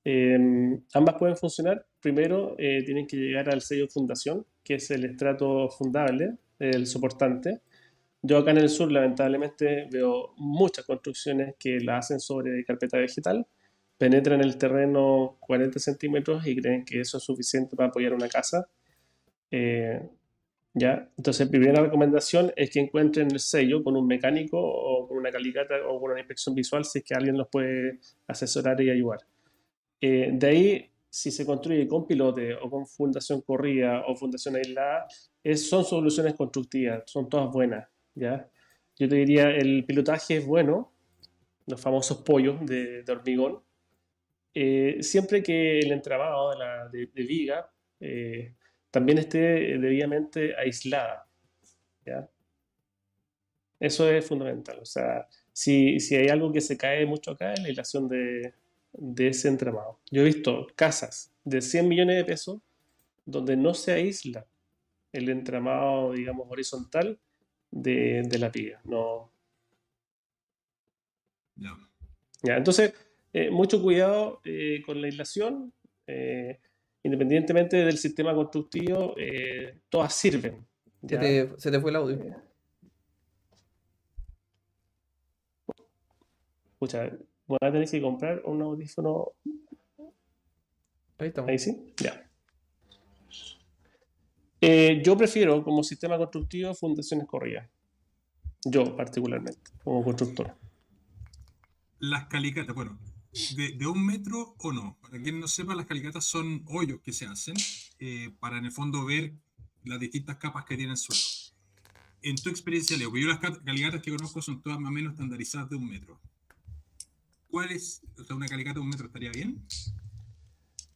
Em, ambas pueden funcionar. Primero, eh, tienen que llegar al sello fundación, que es el estrato fundable, el soportante. Yo acá en el sur, lamentablemente, veo muchas construcciones que la hacen sobre carpeta vegetal, penetran el terreno 40 centímetros y creen que eso es suficiente para apoyar una casa. Eh, ¿Ya? Entonces, primera recomendación es que encuentren el sello con un mecánico o con una calicata o con una inspección visual si es que alguien los puede asesorar y ayudar. Eh, de ahí, si se construye con pilote o con fundación corrida o fundación aislada, es, son soluciones constructivas, son todas buenas. ¿ya? Yo te diría, el pilotaje es bueno, los famosos pollos de, hormigón, eh, siempre que el entramado de, la, de, viga eh, también esté debidamente aislada. ¿ya? Eso es fundamental. O sea, si, si, hay algo que se cae mucho acá es la aislación de, de, ese entramado. Yo he visto casas de 100 millones de pesos donde no se aísla el entramado, digamos, horizontal de, de la viga. No. Ya, entonces, eh, mucho cuidado eh, con la aislación. Eh, independientemente del sistema constructivo, eh, todas sirven. Se te, fue el audio. Escucha, voy a tener que comprar un audífono. Ahí estamos. Ahí sí, ya. Eh, yo prefiero como sistema constructivo fundaciones corridas. Yo, particularmente, como constructor. Las calicatas, bueno, de, un metro o no. Para quien no sepa, las calicatas son hoyos que se hacen eh, para en el fondo ver las distintas capas que tiene el suelo. En tu experiencia, Leo, yo las calicatas que conozco son todas más o menos estandarizadas de un metro. ¿Cuál es? O sea, una calicata de un metro estaría bien.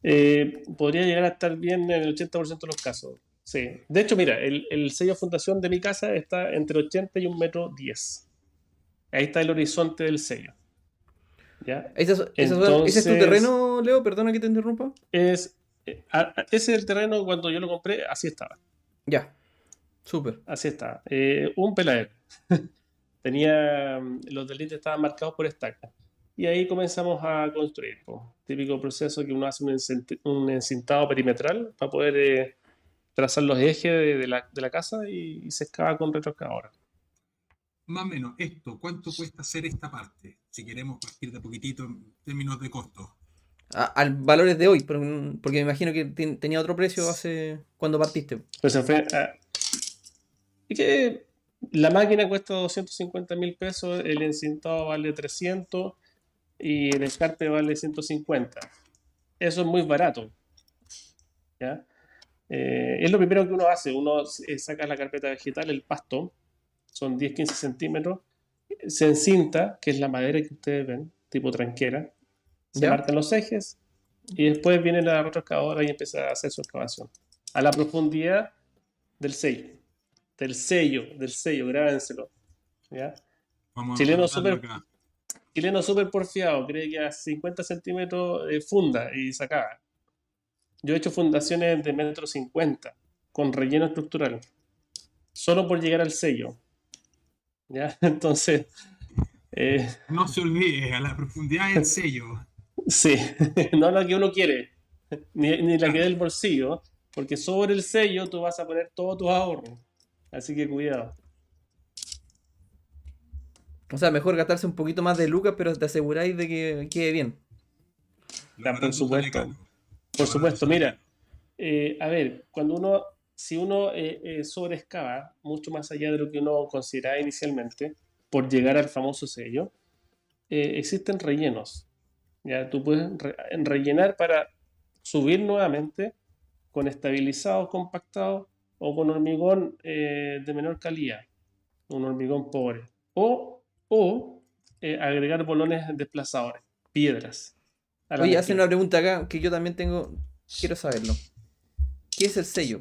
Eh, podría llegar a estar bien en el 80% de los casos. Sí. De hecho, mira, el, el, sello fundación de mi casa está entre 80 y un metro 10. Ahí está el horizonte del sello. ¿Ese, es, tu terreno, Leo? Perdona que te interrumpa. Es, eh, ese es el terreno cuando yo lo compré, así estaba. Ya, súper. Así está. Eh, un peladero. Tenía, mm, los delitos estaban marcados por estaca. Y ahí comenzamos a construir. Típico proceso que uno hace un, encintado perimetral para poder eh, trazar los ejes de, la, casa y, se excava con retroexcavadora más o menos esto, ¿cuánto cuesta hacer esta parte? Si queremos partir de poquitito en términos de costo. al valores de hoy, porque me imagino que tenía otro precio hace cuando partiste. Pues fue, ah, que la máquina cuesta 250 mil pesos, el encintado vale 300 y el escarpe vale 150. Eso es muy barato. ¿ya? Eh, es lo primero que uno hace. Uno eh, saca la carpeta vegetal, el pasto, son 10-15 centímetros, se encinta, que es la madera que ustedes ven, tipo tranquera, se marcan los ejes y después viene la retroexcavadora y empieza a hacer su excavación. A la profundidad del sello. Del sello, del sello, grábenselo. ¿ya? chileno súper chileno super porfiado, cree que a 50 centímetros eh, funda y sacaba. Yo he hecho fundaciones de metro 50 con relleno estructural, solo por llegar al sello. ¿Ya? Entonces. Eh, no se olvide, a la profundidad del sello. Sí, no la que uno quiere, ni, la que del bolsillo, porque sobre el sello tú vas a poner todo tu ahorro. Así que cuidado. O sea, mejor gastarse un poquito más de lucas, pero te aseguráis de que quede bien. por supuesto. Por supuesto, mira. Eh, a ver, cuando uno, si uno eh, eh, sobreexcava mucho más allá de lo que uno consideraba inicialmente, por llegar al famoso sello, existen rellenos. Ya tú puedes rellenar para subir nuevamente con estabilizado, compactado o con hormigón de menor calidad, un hormigón pobre. O, o agregar bolones desplazadores, piedras. Oye, hacen una pregunta acá que yo también tengo, quiero saberlo. ¿Qué es el sello?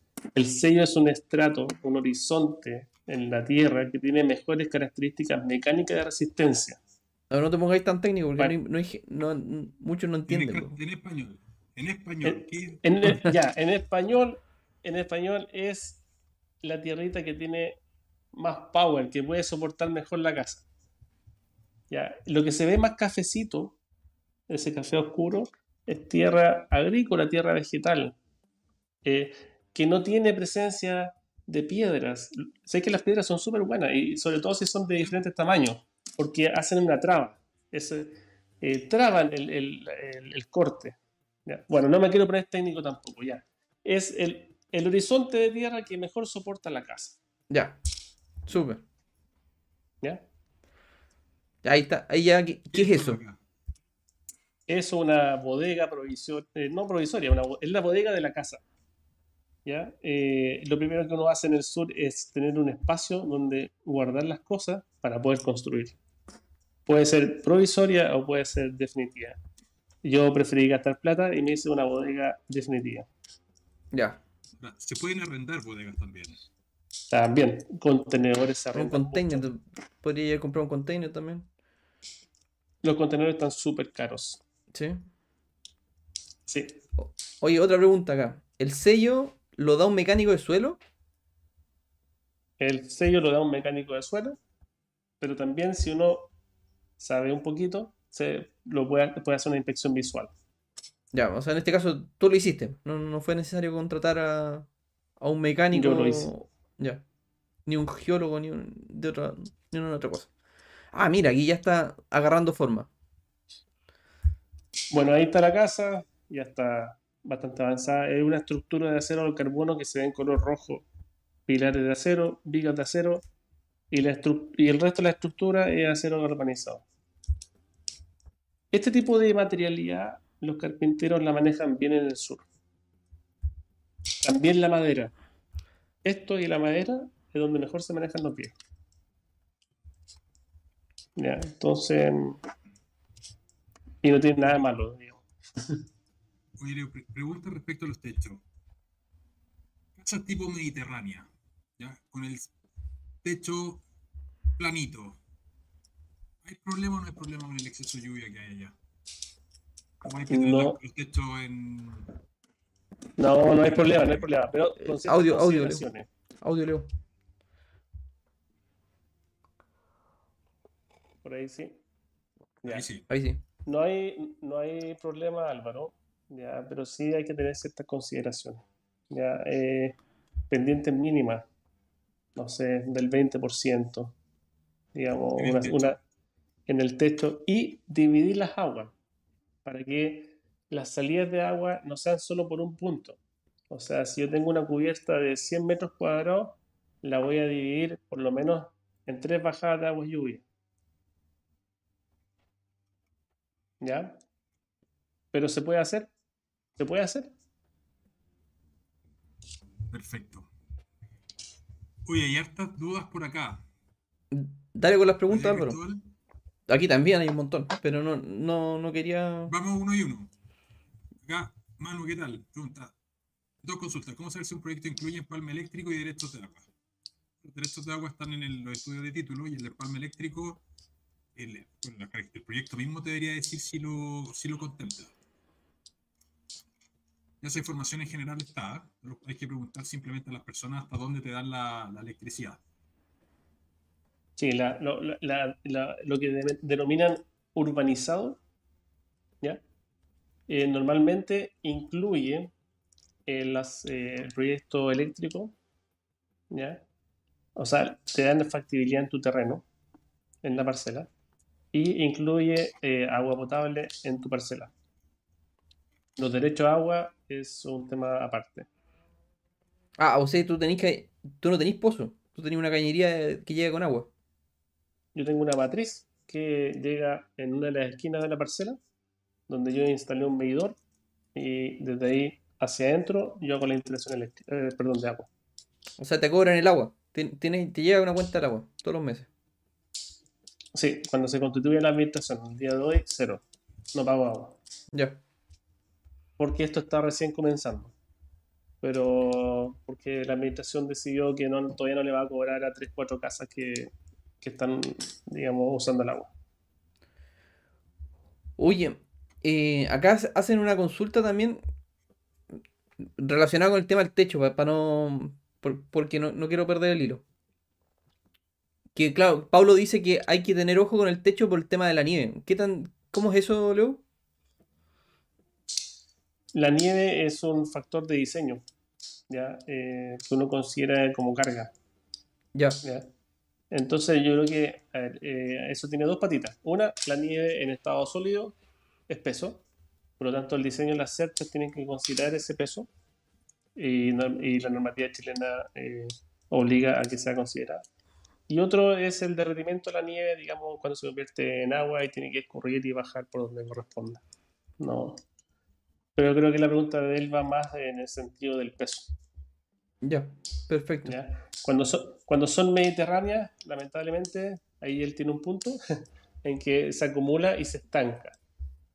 El sello es un estrato, un horizonte en la Tierra que tiene mejores características mecánicas de resistencia. No, no te pongáis tan técnico porque no, no, muchos no entienden. En, español. En español. ya, en español, en español es la tierrita que tiene más power, que puede soportar mejor la casa. Ya, lo que se ve más cafecito, ese café oscuro, es tierra agrícola, tierra vegetal, eh, que no tiene presencia de piedras. Sé que las piedras son súper buenas y sobre todo si son de diferentes tamaños, porque hacen una traba. Eh, traban el, corte. Bueno, no me quiero poner técnico tampoco, ya. Es el, horizonte de tierra que mejor soporta la casa. Ya, súper. ¿Ya? Ahí está, ahí ya, ¿qué, es eso? Es una bodega provisoria, eh, no provisoria, es la bodega de la casa. ¿Ya? Eh, lo primero que uno hace en el sur es tener un espacio donde guardar las cosas para poder construir. Puede ser provisoria o puede ser definitiva. Yo preferí gastar plata y me hice una bodega definitiva. Ya. Se pueden arrendar bodegas también. También, contenedores Un container, podría comprar un container también. Los contenedores están súper caros. Sí. Sí. Oye, otra pregunta acá. ¿El sello lo da un mecánico de suelo? El sello lo da un mecánico de suelo, pero también si uno sabe un poquito, se lo puede, puede hacer una inspección visual. Ya, o sea, en este caso tú lo hiciste. No, no fue necesario contratar a, a un mecánico. Yo lo hice. Ya. Ni un geólogo, ni, un, de otra, ni una otra cosa. Ah, mira, aquí ya está agarrando forma. Bueno, ahí está la casa, ya está bastante avanzada. Es una estructura de acero al carbono que se ve en color rojo. Pilares de acero, vigas de acero y, la y el resto de la estructura es acero galvanizado. Este tipo de materialidad los carpinteros la manejan bien en el sur. También la madera. Esto y la madera es donde mejor se manejan los pies. Ya, entonces. Y no tiene nada malo. Oye, pregunta respecto a los techos. Casa tipo mediterránea, ¿ya? Con el techo planito. ¿Hay problema o no hay problema con el exceso de lluvia que hay allá? ¿Cómo hay que tener No. los- techos en... No, no hay problema, no hay problema. Pero con ciertas audio, audio, Leo. Audio, Leo. Por ahí sí. Ya. Ahí sí. Ahí sí. No hay, no hay problema, Álvaro, ya, pero sí hay que tener ciertas consideraciones. Ya, eh, pendientes mínimas, no sé, del 20%, digamos, una- en el techo, y dividir las aguas para que las salidas de agua no sean solo por un punto. O sea, si yo tengo una cubierta de 100 metros cuadrados, la voy a dividir por lo menos en tres bajadas de agua y lluvia. ¿Ya? Pero se puede hacer. Se puede hacer. Perfecto. Oye, hay hartas dudas por acá. Dale con las preguntas, Álvaro. Aquí también hay un montón, pero no, no, no quería. Vamos uno y uno. Acá, Manu, ¿qué tal? Pregunta. Dos consultas. ¿Cómo saber si un proyecto incluye empalme eléctrico y derechos de agua? Los derechos de agua están en el- los estudios de título y el empalme eléctrico, el proyecto mismo te debería decir si lo, si lo contempla. Esa información en general está. pero Hay que preguntar simplemente a las personas hasta dónde te dan la, electricidad. Sí, la- lo, que de- denominan urbanizado, ¿ya? Eh, normalmente incluye eh, eh, el proyecto eléctrico, ¿ya? O sea, te dan factibilidad en tu terreno, en la parcela, y incluye agua potable en tu parcela. Los derechos a agua es un tema aparte. Ah, o sea, tú tenés que. Tú no tenés pozo. Tú tenés una cañería que llega con agua. Yo tengo una matriz que llega en una de las esquinas de la parcela, donde yo instalé un medidor y desde ahí hacia adentro yo hago la instalación eléctrica, eh, perdón, de agua. O sea, te cobran el agua. Tien- Tienes, te llega una cuenta del agua todos los meses. Sí, cuando se constituye la administración, el día de hoy, cero. No pago agua. Ya. Porque esto está recién comenzando. Pero porque la administración decidió que no, todavía no le va a cobrar a 3, 4 casas que, están, digamos, usando el agua. Oye, eh, acá hace- hacen una consulta también relacionada con el tema del techo, para no. por- porque no, no quiero perder el hilo. Que claro, Pablo dice que hay que tener ojo con el techo por el tema de la nieve. ¿Qué tan, ¿Cómo es eso, Leo? La nieve es un factor de diseño, ¿ya? Eh, que uno considera como carga. Ya. ¿ya? Entonces yo creo que a ver, eh, eso tiene dos patitas. Una, la nieve en estado sólido es peso, por lo tanto el diseño de las cerchas tienen que considerar ese peso y, no- y la normativa chilena eh, obliga a que sea considerada. Y otro es el derretimiento de la nieve, digamos, cuando se convierte en agua y tiene que escurrir y bajar por donde corresponda. No. Pero creo que la pregunta de él va más en el sentido del peso. Ya. Perfecto. ¿ya? Cuando, son, cuando son mediterráneas, lamentablemente, ahí él tiene un punto en que se acumula y se estanca.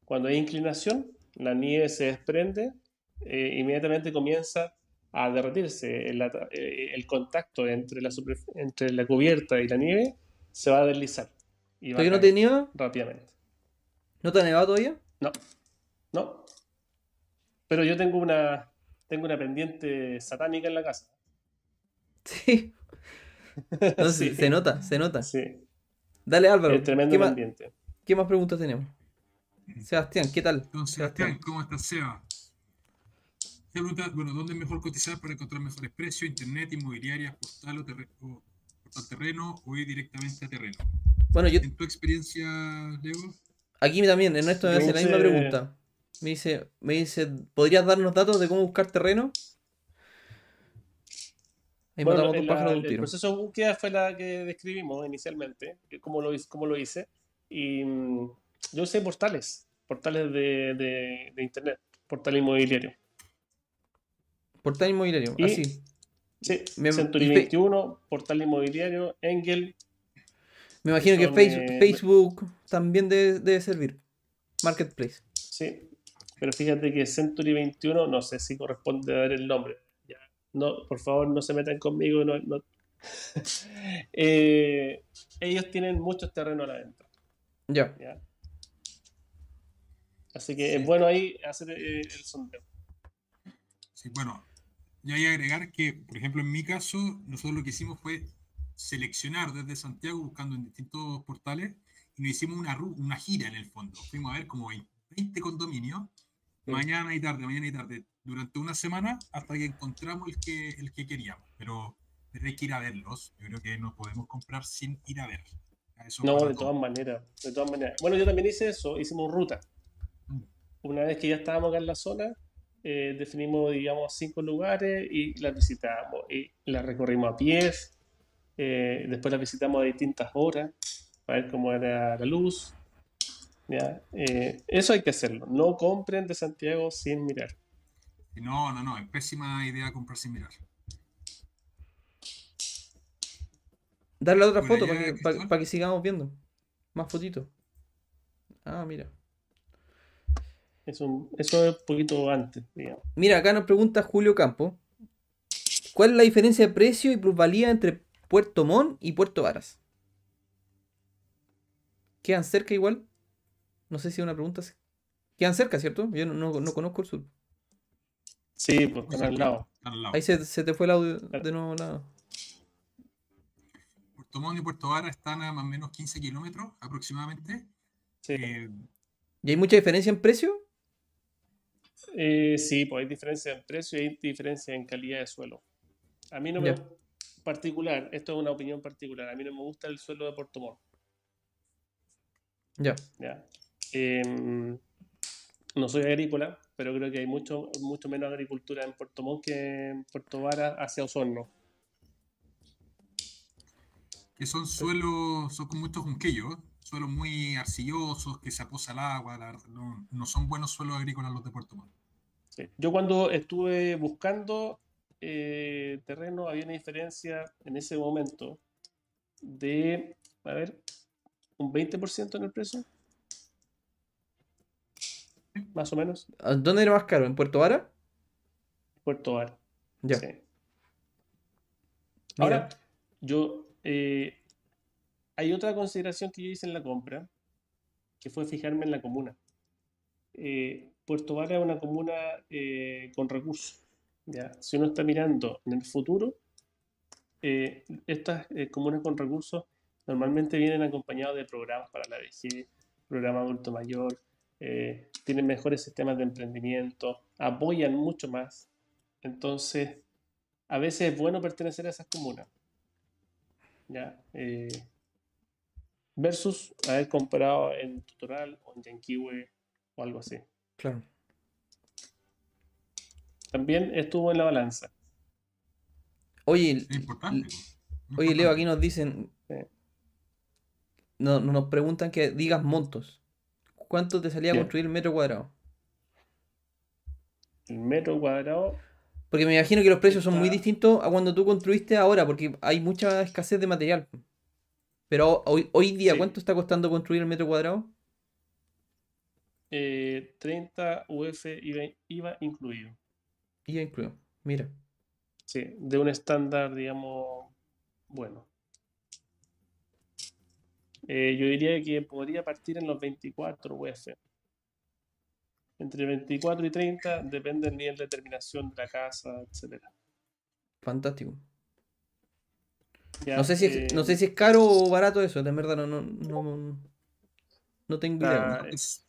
Cuando hay inclinación, la nieve se desprende, eh, inmediatamente comienza a derretirse. El, eh, el contacto entre la, entre la cubierta y la nieve se va a deslizar. Y va a ¿Todavía no caer te nieva? rápidamente. ¿No te ha nevado todavía? No, no. Pero yo tengo una, tengo una pendiente satánica en la casa. Sí. No, se- Sí. Se nota, se nota. Sí, Dale, Álvaro. es tremendo ¿Qué más, pendiente. qué más preguntas tenemos? Sebastián, ¿qué tal? Don Sebastián, ¿cómo estás, Seba? Te pregunta, bueno, ¿dónde es mejor cotizar para encontrar mejores precios? ¿Internet, inmobiliaria, postal o, terre- o portal terreno o ir directamente a terreno? Bueno, yo En tu experiencia, Leo, aquí también, Ernesto me Yo hace la misma pregunta. Me dice, me dice, ¿podrías darnos datos de cómo buscar terreno? Ahí Bueno, matamos dos el, pájaros de un el tiro. proceso de búsqueda fue la que describimos inicialmente, cómo lo, hice- cómo lo hice. Y mm, yo usé portales, portales de, de- de internet, portal inmobiliario. Portal inmobiliario, Y- así. Sí, Me- Century y fe- 21, portal inmobiliario, Engel. Me imagino que son, Face- eh, Facebook también debe, debe servir. Marketplace. Sí, pero fíjate que Century 21, no sé si corresponde dar el nombre. Ya, No, por favor, no se metan conmigo. no- no. Eh, ellos tienen muchos terrenos a la venta. Ya. ¿ya? Así que es bueno ahí hacer eh, el sondeo. sí, bueno, ya hay que agregar que, por ejemplo, en mi caso, nosotros lo que hicimos fue seleccionar desde Santiago buscando en distintos portales y nos hicimos una, una gira en el fondo. Fuimos a ver como 20, 20 condominios. Mañana y tarde, mañana y tarde, durante una semana hasta que encontramos el que, el que queríamos. Pero, hay que ir a verlos. Yo creo que no podemos comprar sin ir a ver. Eso No, de todas maneras, de todas maneras. Bueno, yo también hice eso, hicimos ruta. Mm. Una vez que ya estábamos acá en la zona, eh, definimos, digamos, cinco lugares y las visitamos. Y las recorrimos a pies, eh, después las visitamos a distintas horas, para ver cómo era la luz. ¿Ya? Eh, eso hay que hacerlo. No compren de Santiago sin mirar. No, no, no, es pésima idea comprar sin mirar. Darle otra Bueno, foto para que, que sigamos viendo. Más fotitos. Ah, mira. Es un- eso es un poquito antes, digamos. Mira, acá nos pregunta Julio Campo. ¿Cuál es la diferencia de precio y plusvalía entre Puerto Montt y Puerto Varas? ¿Quedan cerca igual? No sé si es una pregunta. Quedan cerca, ¿cierto? Yo no, no- no conozco el sur. Sí, pues están al lado. Lado. Ahí se, se te fue el audio de nuevo. la- Puerto Montt y Puerto Vara están a más o menos 15 kilómetros aproximadamente. Sí. Eh, ¿Y hay mucha diferencia en precio? Eh, sí, pues hay diferencia en precio y hay diferencia en calidad de suelo. A mí no me... Ya. Particular, esto es una opinión particular, a mí no me gusta el suelo de Puerto Montt. Ya. ¿ya? Em, no soy agrícola, pero creo que hay mucho, mucho menos agricultura en Puerto Montt que en Puerto Vara hacia Osorno. que son suelos, son con muchos junquillos, suelos muy arcillosos, que se aposa el agua, la no, no son buenos suelos agrícolas los de Puerto Montt. Sí. Yo cuando estuve buscando eh, terreno había una diferencia en ese momento de, a ver, un 20% en el precio. Más o menos. ¿A ¿Dónde era más caro? ¿En Puerto Vara? Puerto Vara. Ya. Sí. Ahora, yo, eh, hay otra consideración que yo hice en la compra, que fue fijarme en la comuna. Eh, Puerto Vara es una comuna eh, con recursos. ¿ya? Si uno está mirando en el futuro, eh, estas comunas con recursos normalmente vienen acompañados de programas para la vejez, programa adulto mayor, eh, tienen mejores sistemas de emprendimiento, apoyan mucho más. Entonces, a veces es bueno pertenecer a esas comunas. ¿ya? Eh, versus haber comprado en Tutoral o en Yanquihue o algo así. Claro. También estuvo en la balanza. Oye, importante. oye Leo, aquí nos dicen. Sí. No- nos preguntan que digas montos. ¿Cuánto te salía a construir el metro cuadrado? El metro cuadrado, Porque me imagino que los precios son muy distintos a cuando tú construiste ahora, porque hay mucha escasez de material. Pero hoy, hoy día, Sí. ¿cuánto está costando construir el metro cuadrado? eh, 30 UF IVA, IVA incluido. Ya incluido. Mira. Sí, de un estándar, digamos, bueno. Eh, yo diría que podría partir en los 24 UF. Entre 24 y 30, depende del nivel de terminación de la casa, etcétera. Fantástico. Ya, No sé si eh, es, no sé si es caro o barato eso, de verdad no, no, no, no tengo idea. Ah, Es,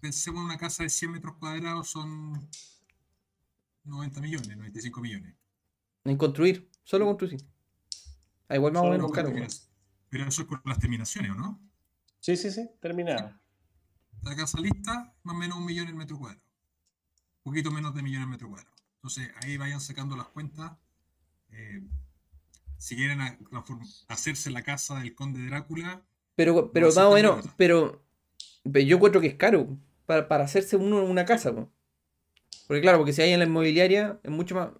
pensemos en una casa de 100 metros cuadrados, son 90 millones, 95 millones. En construir, solo construir. Ah, igual más o menos caro. Pero, eso es por las terminaciones, ¿o no? Sí, sí, sí, terminado. La casa lista, más o menos un millón el metro cuadrado. Un poquito menos de millón el metro cuadrado. Entonces ahí vayan sacando las cuentas. eh, si quieren a- hacerse la casa del conde Drácula, Pero, pero más o menos, pero yo encuentro que es caro para, para hacerse uno una casa. po. Porque claro, porque si hay en la inmobiliaria, es mucho más.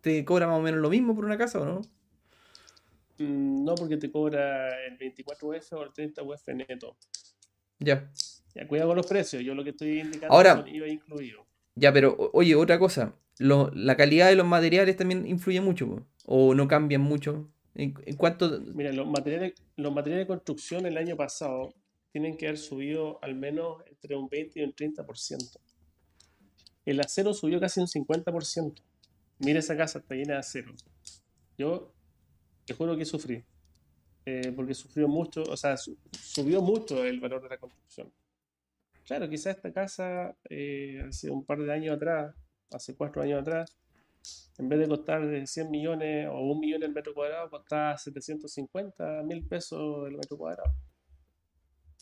Te cobra más o menos lo mismo por una casa, ¿o no? Mm, No, porque te cobra el 24 UF o el 30 UF neto. Ya. Ya, cuidado con los precios. Yo lo que estoy indicando Ahora- son IVA incluido. Ya, pero oye, otra cosa. lo- la calidad de los materiales también influye mucho, po. o no cambian mucho. ¿En, en cuánto? Mira, los materiales, los materiales de construcción el año pasado tienen que haber subido al menos entre un 20 y un 30%. El acero subió casi un 50%. Mira esa casa, está llena de acero. Yo te juro que sufrí. eh, porque sufrió mucho, o sea, su- subió mucho el valor de la construcción. Claro, quizás esta casa eh, hace un par de años atrás, hace cuatro años atrás, en vez de costar de 100 millones o un millón el metro cuadrado, costaba 750 mil pesos el metro cuadrado.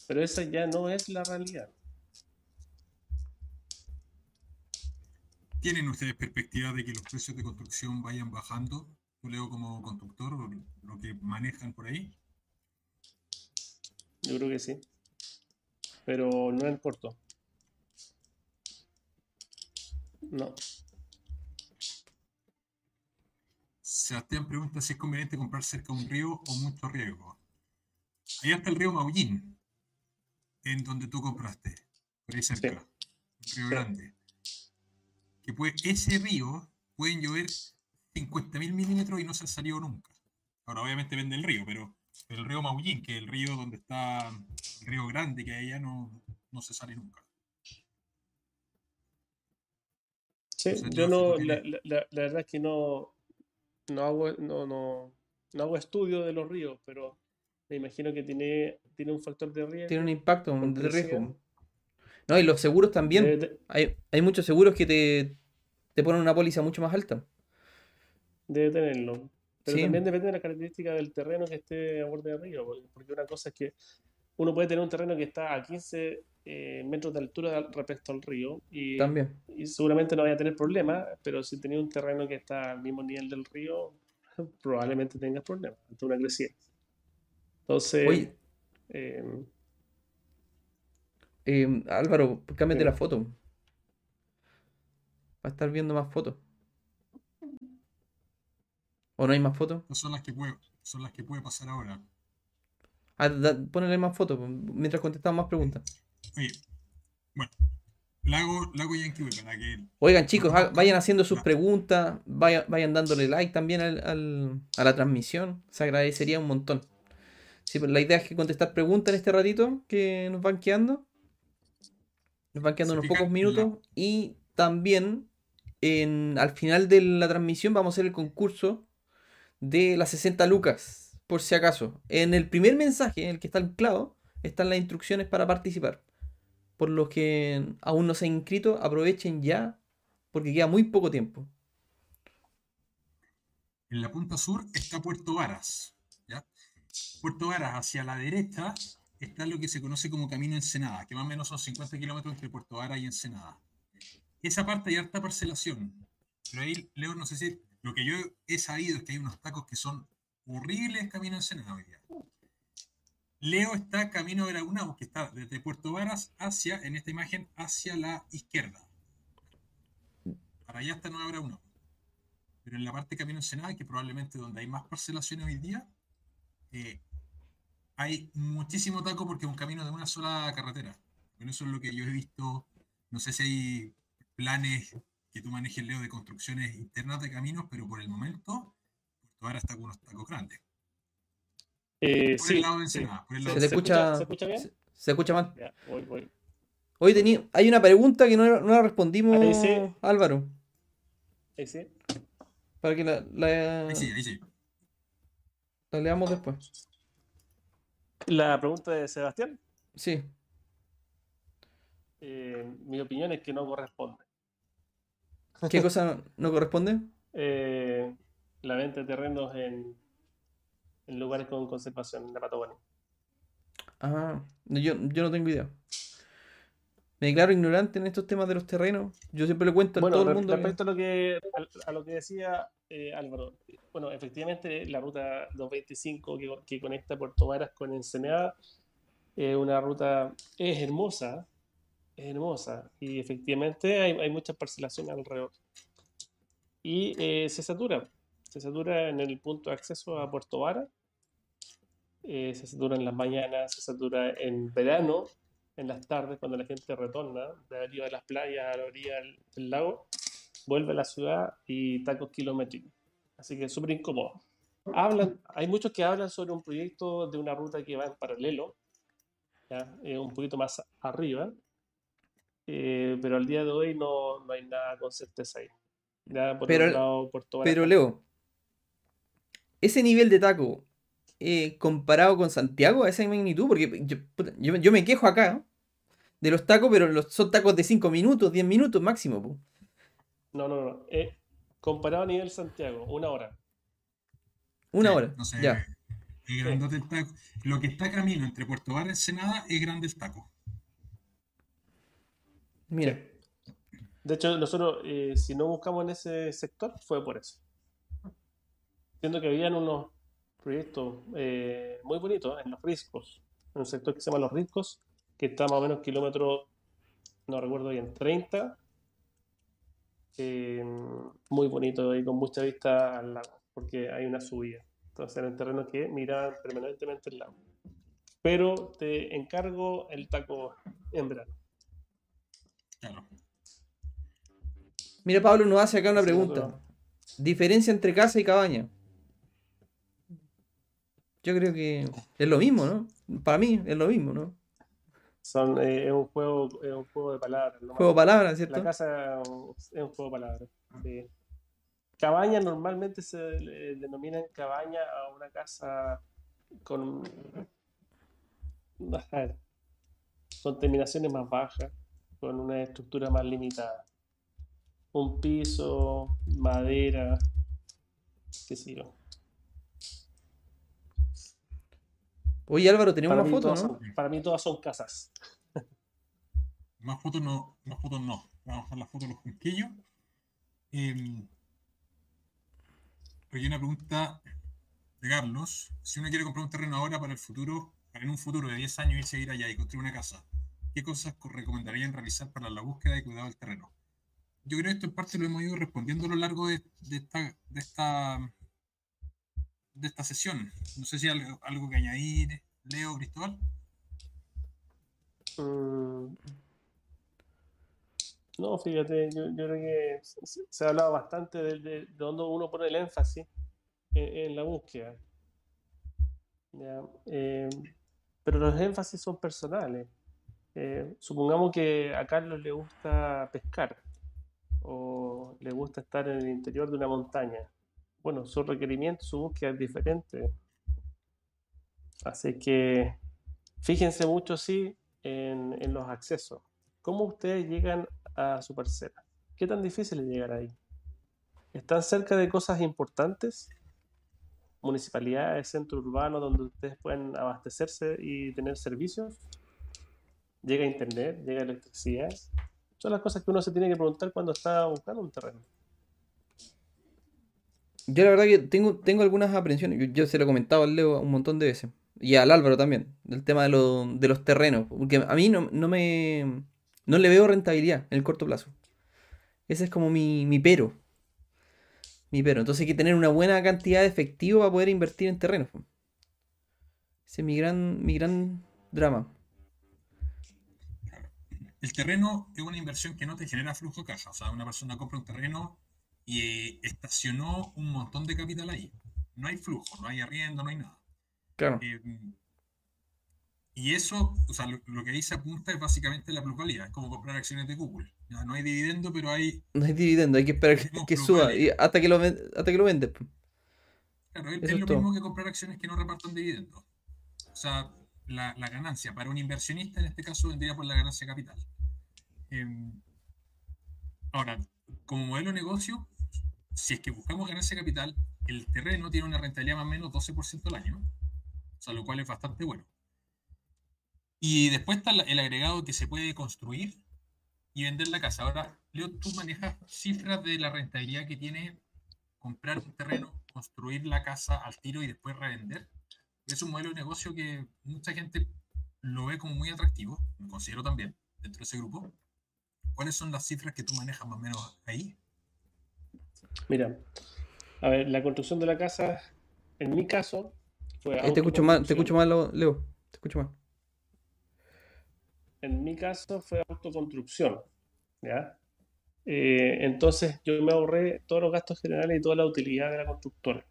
Pero esa ya no es la realidad. ¿tienen ustedes perspectiva de que los precios de construcción vayan bajando? Leo como constructor o lo que manejan por ahí. Yo creo que sí. Pero no en corto. No. Sebastián pregunta si es conveniente comprar cerca de un río o mucho riesgo. Allá está el río Maullín, en donde tú compraste, por ahí cerca, un río grande. Que puede, ese río pueden llover 50.000 milímetros y no se ha salido nunca. Ahora, obviamente vende el río, pero el río Maullín, que es el río donde está el río grande, que allá no, no se sale nunca. Sí, yo no, la, la- la- verdad es que no, no hago, no, no, no hago estudio de los ríos, pero me imagino que tiene, tiene un factor de riesgo. Tiene un impacto Por de riesgo. No, y los seguros también. Te- Hay, hay muchos seguros que te, te ponen una póliza mucho más alta. Debe tenerlo. Pero Sí. también depende de la característica del terreno que esté a borde del río. porque- una cosa es que uno puede tener un terreno que está a 15 eh, metros de altura respecto al río y, También. y seguramente no vaya a tener problemas, pero si tenía un terreno que está al mismo nivel del río, probablemente tengas problemas ante una crecida. Entonces, Oye, eh, eh, Álvaro, cámbiate la foto. Va a estar viendo más fotos. ¿O no hay más fotos? Estas son las que puede, son las que puede pasar ahora. Ah, da- ponele más fotos pues, mientras contestamos más preguntas. Oye, bueno, Lago, Lago Yankee para que Oigan, chicos, ha- vayan haciendo sus preguntas, vayan, vayan dándole like también al- al- a la transmisión. Se agradecería un montón. Sí, pero la idea es que contestar preguntas en este ratito que nos van quedando. Nos van quedando unos pocos minutos. Y también en, al final de la transmisión vamos a hacer el concurso de las 60 lucas, por si acaso. En el primer mensaje, en el que está el están las instrucciones para participar. Por los que aún no se han inscrito, aprovechen ya, porque queda muy poco tiempo. en la punta sur está Puerto Varas. ¿ya? Puerto Varas hacia la derecha está lo que se conoce como Camino Ensenada, que más o menos son 50 kilómetros entre Puerto Varas y Ensenada. Esa parte hay harta parcelación. Pero ahí, Leo, no sé si lo que yo he sabido es que hay unos tacos que son horribles Camino Ensenada hoy día. Leo está camino de Lagunao, que está desde Puerto Varas hacia, en esta imagen, hacia la izquierda. Para allá está Nueva Lagunao. Pero en la parte camino Ensenada, que probablemente donde hay más parcelaciones hoy día, eh, hay muchísimo taco porque es un camino de una sola carretera. Bueno, eso es lo que yo he visto. No sé si hay planes que tú manejes, Leo, de construcciones internas de caminos, pero por el momento, Puerto Varas está con unos tacos grandes. eh, Por sí, el lado de sí. Ensenada, por el ¿Se- lado Se de se escucha, se escucha bien? se, se escucha mal. Ya, voy, voy. Hoy tenía, hay una pregunta que no, no la respondimos, Ahí sí. Álvaro. Ahí sí. Para que la, la- Ahí sí, ahí sí. la leamos después. La pregunta de Sebastián. Sí. eh, mi opinión es que no corresponde. ¿Qué cosa no, corresponde? Eh, la venta de terrenos en, en lugares con conservación en la Patagonia. Ah, yo, yo no tengo idea. Me declaro ignorante en estos temas de los terrenos. Yo siempre le cuento a todo el mundo. Respecto a lo que a, lo que decía eh, Álvaro, bueno, efectivamente la ruta 225 que, que conecta Puerto Varas con Ensenada es una ruta es hermosa, es hermosa y efectivamente hay, hay muchas parcelaciones alrededor y eh, se satura, se satura en el punto de acceso a Puerto Varas, eh, se satura en las mañanas, se satura en verano en las tardes, cuando la gente retorna de arriba de las playas a la orilla del, lago, vuelve a la ciudad y tacos kilométricos. Así que es súper incómodo. Hablan, hay muchos que hablan sobre un proyecto de una ruta que va en paralelo, ¿ya? Eh, un poquito más arriba, eh, pero al día de hoy no, no hay nada con certeza ahí. pero, pero Leo, ese nivel de taco eh, comparado con Santiago a esa magnitud? Porque yo, yo, me quejo acá de los tacos, pero los, son tacos de 5 minutos, 10 minutos máximo. No, no, no. Eh, comparado a nivel Santiago, una hora. Una hora, ya. Lo que está camino entre Puerto Bar y Ensenada es grande el taco. Mira. De hecho, nosotros, eh, si no buscamos en ese sector, fue por eso. Siendo que habían unos proyecto eh, muy bonito en los riscos, en un sector que se llama Los Riscos, que está más o menos kilómetros, no recuerdo bien, 30. Eh, muy bonito y con mucha vista al lago, porque hay una subida. Entonces, en el terreno que mira permanentemente el lago. Pero te encargo el taco en verano. Mira, Pablo nos hace acá una pregunta. Diferencia entre casa y cabaña. Yo creo que es lo mismo, ¿no? Para mí es lo mismo, ¿no? Son, eh, es, un juego, es un juego de palabras. ¿no? Juego de palabras, ¿cierto? La casa es un juego de palabras. Sí. Cabaña normalmente se denomina cabaña a una casa con, con terminaciones más bajas, con una estructura más limitada. Un piso, madera, qué sé yo. Oye Álvaro, tenemos una foto, ¿no? para mí todas son casas. Más fotos no, más fotos no. Vamos a dejar la foto de los junquillos. Eh, hay una pregunta de Carlos. Si uno quiere comprar un terreno ahora para el futuro, para en un futuro de 10 años irse a ir allá y construir una casa, ¿qué cosas recomendarían realizar para la búsqueda y cuidado del terreno? Yo creo que esto en parte lo hemos ido respondiendo a lo largo de, esta, sesión. No sé si hay algo, que añadir, Leo, Cristóbal. Mm. No, fíjate, yo, creo que se, ha hablado bastante de, de, dónde uno pone el énfasis en, la búsqueda. Eh, pero los énfasis son personales. Eh, supongamos que a Carlos le gusta pescar o le gusta estar en el interior de una montaña bueno, su requerimiento, su búsqueda es diferente. Así que fíjense mucho, sí, en, los accesos. ¿Cómo ustedes llegan a su parcela? ¿Qué tan difícil es llegar ahí? ¿Están cerca de cosas importantes? Municipalidades, centro urbano, donde ustedes pueden abastecerse y tener servicios. ¿Llega internet? ¿Llega electricidad? Son las cosas que uno se tiene que preguntar cuando está buscando un terreno. Yo la verdad que tengo, tengo algunas aprensiones. Yo, se lo he comentado al Leo un montón de veces. Y al Álvaro también. Del tema de, los terrenos. Porque a mí no, no, me. No le veo rentabilidad en el corto plazo. Ese es como mi, mi pero. Mi pero. Entonces hay que tener una buena cantidad de efectivo para poder invertir en terrenos. Ese es mi gran, mi gran drama. El terreno es una inversión que no te genera flujo de caja. O sea, una persona compra un terreno y estacionó un montón de capital ahí. No hay flujo, no hay arriendo, no hay nada. Claro. Eh, y eso, o sea, lo, que ahí se apunta es básicamente la plusvalía, es como comprar acciones de Google. no hay dividendo, pero hay. No hay dividendo, hay que esperar que, suba hasta que lo, hasta que lo vendes. Claro, es, lo mismo que comprar acciones que no repartan dividendos. O sea, la, ganancia para un inversionista en este caso vendría por la ganancia capital. Em, ahora, como modelo de negocio, si es que buscamos ganancia capital, el terreno tiene una rentabilidad más o menos 12% al año, o sea, lo cual es bastante bueno. Y después está el agregado que se puede construir y vender la casa. Ahora, Leo, tú manejas cifras de la rentabilidad que tiene comprar un terreno, construir la casa al tiro y después revender. Es un modelo de negocio que mucha gente lo ve como muy atractivo, me considero también, dentro de ese grupo. ¿Cuáles son las cifras que tú manejas más o menos ahí? Mira, a ver, la construcción de la casa, en mi caso, fue... te escucho mal, te escucho mal, Leo, te escucho mal en mi caso fue autoconstrucción. ¿ya? Eh, entonces yo me ahorré todos los gastos generales y toda la utilidad de la constructora.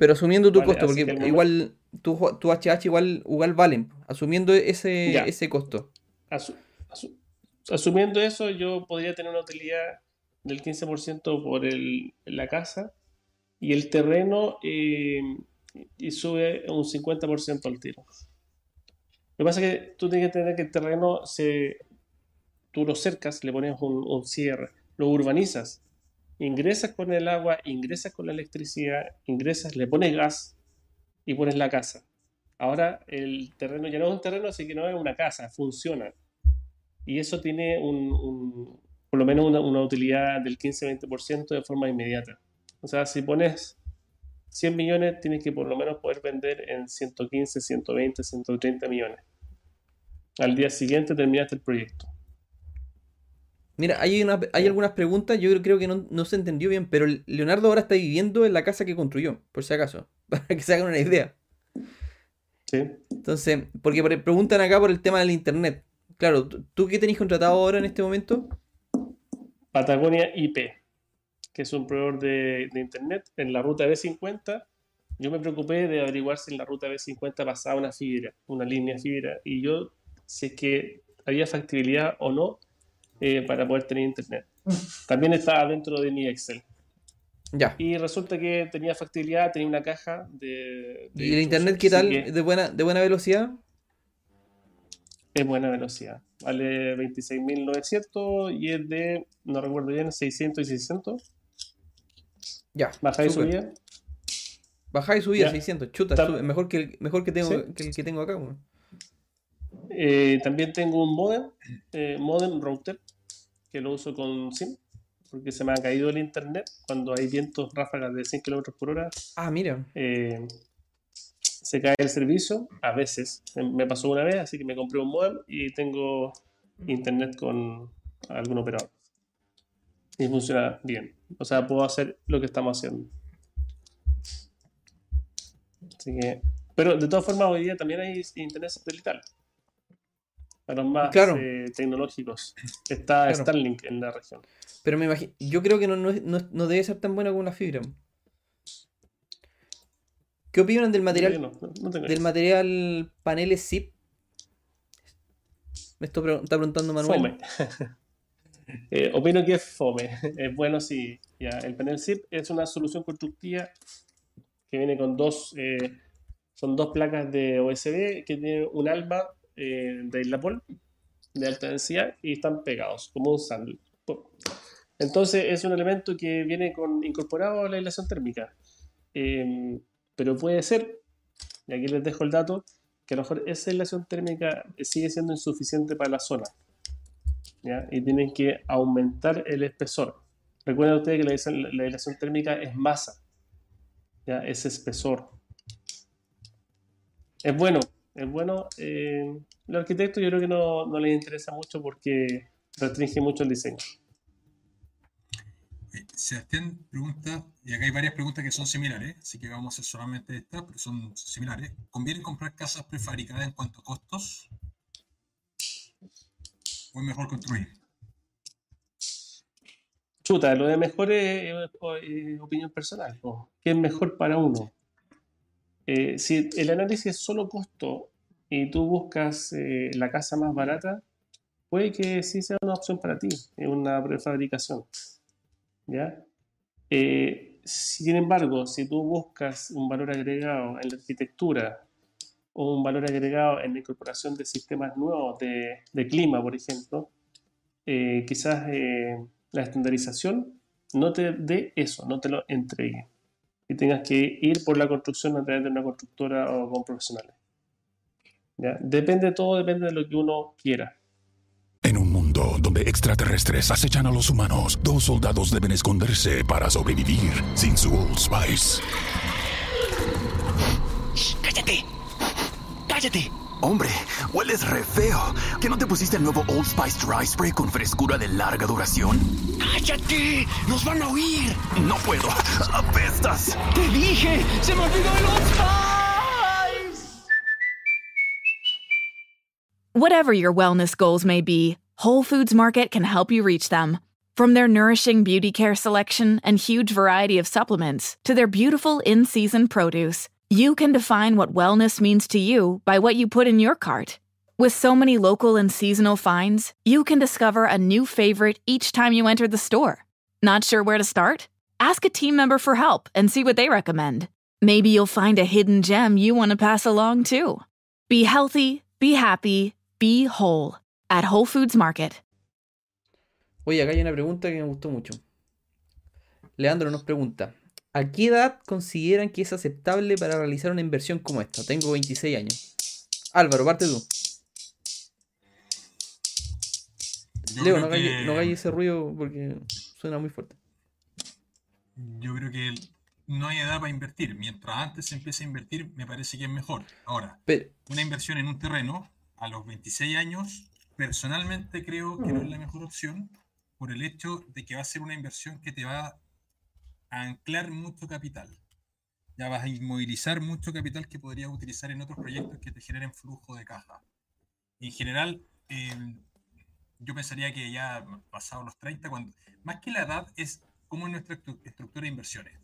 Pero asumiendo tu costo, porque igual tu, tu, HH igual, igual valen, asumiendo ese, ese costo. asumiendo eso, yo podría tener una utilidad del 15% por el, la casa y el terreno eh, y sube un 50% al tiro. Lo que pasa es que tú tienes que tener que el terreno, se, tú lo cercas, le pones un, cierre, lo urbanizas, ingresas con el agua, ingresas con la electricidad, ingresas, le pones gas y pones la casa. Ahora el terreno ya no es un terreno, así que no es una casa, funciona. Y eso tiene un, por lo menos una, una utilidad del 15-20% de forma inmediata. O sea, si pones 100 millones, tienes que por lo menos poder vender en 115, 120, 130 millones al día siguiente terminaste el proyecto. Mira, hay, hay algunas preguntas, yo creo que no, se entendió bien, pero Leonardo ahora está viviendo en la casa que construyó, por si acaso, para que se hagan una idea. Sí. Entonces, porque preguntan acá por el tema del internet. Claro, ¿tú qué tenés contratado ahora en este momento? Patagonia IP, que es un proveedor de, de internet en la ruta B50. Yo me preocupé de averiguar si en la ruta B50 pasaba una fibra, una línea fibra, y yo si es que había factibilidad o no eh, para poder tener internet. También estaba dentro de mi Excel. Ya. Y resulta que tenía factibilidad, tenía una caja de... ¿Y el internet qué tal? ¿De, buena, ¿De buena velocidad? Es buena velocidad. Vale 26.900 y es de, no recuerdo bien, 600 y 600. Ya. Baja y subida. Baja y subida, 600. Chuta, mejor, que, mejor que, tengo, que el que tengo acá. Eh, también tengo un modem, eh, modem router, que lo uso con SIM, porque se me ha caído el internet cuando hay vientos ráfagas de 100 km por hora. Ah, mira. Eh, se cae el servicio, a veces. Me pasó una vez, así que me compré un modem y tengo internet con algún operador. Y funciona bien. O sea, puedo hacer lo que estamos haciendo. Así que, pero de todas formas, hoy día también hay internet satelital los más eh, tecnológicos. Está Starlink en la región. Pero me imagino, yo creo que no, no, debe ser tan bueno como una fibra. ¿Qué opinan del material del material paneles zip? Me está preguntando Manuel. Fome. Eh, opino que es fome. Es bueno si ya, el panel zip es una solución constructiva que viene con dos eh, son dos placas de OSB que tienen un alma eh, de Isla Pol de alta densidad y están pegados como un sándwich. Entonces es un elemento que viene con, incorporado a la aislación térmica. Em, pero puede ser, y aquí les dejo el dato, que a lo mejor esa aislación térmica sigue siendo insuficiente para la zona. Y tienen que aumentar el espesor. Recuerden ustedes que la, la aislación térmica es masa, ¿ya? es espesor. Es bueno, es bueno. Eh, el arquitecto yo creo que no, no les interesa mucho porque restringe mucho el diseño. Sebastián pregunta, y acá hay varias preguntas que son similares, así que vamos a hacer solamente estas, pero son similares. ¿Conviene comprar casas prefabricadas en cuanto a costos? ¿O es mejor construir? Chuta, lo de mejor es, opinión personal. ¿Qué es mejor para uno? Eh, si el análisis es solo costo y tú buscas eh, la casa más barata, puede que sí sea una opción para ti, una prefabricación. ¿ya? Eh, sin embargo, si tú buscas un valor agregado en la arquitectura o un valor agregado en la incorporación de sistemas nuevos de, de clima, por ejemplo, eh, quizás eh, la estandarización no te dé eso, no te lo entregue. Y tengas que ir por la construcción a través de una constructora o con profesionales. ¿Ya? Depende todo, depende de lo que uno quiera. En un mundo donde extraterrestres acechan a los humanos, dos soldados deben esconderse para sobrevivir sin su Old Spice. ¡Cállate! ¡Cállate! Hombre, hueles re feo. ¿Que no te pusiste el nuevo Old Spice Dry Spray con frescura de larga duración? ¡Cállate! ¡Nos van a oír! No puedo. ¡Apestas! ¡Te dije! ¡Se me olvidó el Old Spice! Whatever your wellness goals may be, Whole Foods Market can help you reach them. From their nourishing beauty care selection and huge variety of supplements to their beautiful in season produce, you can define what wellness means to you by what you put in your cart. With so many local and seasonal finds, you can discover a new favorite each time you enter the store. Not sure where to start? Ask a team member for help and see what they recommend. Maybe you'll find a hidden gem you want to pass along too. Be healthy, be happy, be whole at Whole Foods Market. Oye, acá hay una pregunta que me gustó mucho. Leandro nos pregunta: ¿A qué edad consideran que es aceptable para realizar una inversión como esta? Tengo 26 años. Álvaro, parte tú. Yo Leo, no hagáis ese ruido porque suena muy fuerte. Yo creo que no hay edad para invertir. Mientras antes se empiece a invertir, me parece que es mejor. Ahora, Pero, una inversión en un terreno a los 26 años, personalmente creo que no es la mejor opción por el hecho de que va a ser una inversión que te va anclar mucho capital. Ya vas a inmovilizar mucho capital que podrías utilizar en otros proyectos que te generen flujo de caja. En general, eh, yo pensaría que ya pasados los 30, cuando, más que la edad, es cómo es nuestra estru- estructura de inversiones.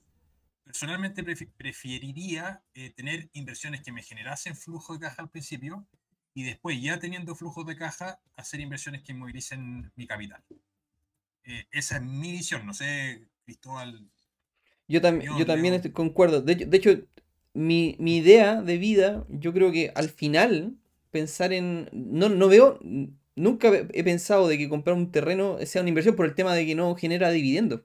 Personalmente preferiría eh, tener inversiones que me generasen flujo de caja al principio y después, ya teniendo flujos de caja, hacer inversiones que movilicen mi capital. Eh, esa es mi visión. No sé, Cristóbal. Yo, tam- yo también estoy- concuerdo. De hecho, de hecho mi, mi idea de vida, yo creo que al final, pensar en. No, no veo. Nunca he pensado de que comprar un terreno sea una inversión por el tema de que no genera dividendos.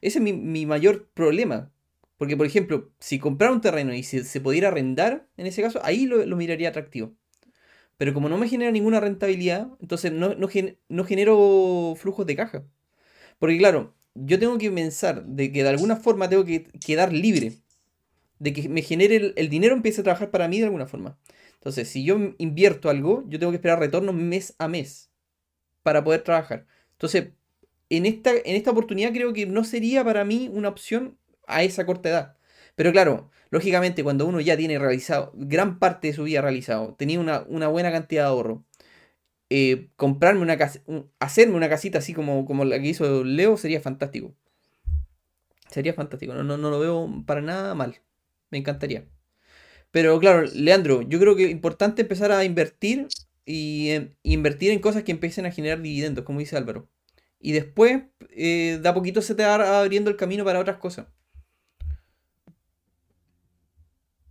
Ese es mi, mi mayor problema. Porque, por ejemplo, si comprara un terreno y se, se pudiera arrendar, en ese caso, ahí lo, lo miraría atractivo. Pero como no me genera ninguna rentabilidad, entonces no, no, gen- no genero flujos de caja. Porque claro, yo tengo que pensar de que de alguna forma tengo que quedar libre. De que me genere el, dinero empiece a trabajar para mí de alguna forma. Entonces, si yo invierto algo, yo tengo que esperar retorno mes a mes para poder trabajar. Entonces, en esta, en esta oportunidad creo que no sería para mí una opción a esa corta edad. Pero claro, lógicamente cuando uno ya tiene realizado, gran parte de su vida realizado, tenía una, una buena cantidad de ahorro, eh, comprarme una casa, hacerme una casita así como, como la que hizo Leo sería fantástico. Sería fantástico, no, no, no lo veo para nada mal. Me encantaría. Pero claro, Leandro, yo creo que es importante empezar a invertir y eh, invertir en cosas que empiecen a generar dividendos, como dice Álvaro. Y después, eh, de a poquito se te va abriendo el camino para otras cosas.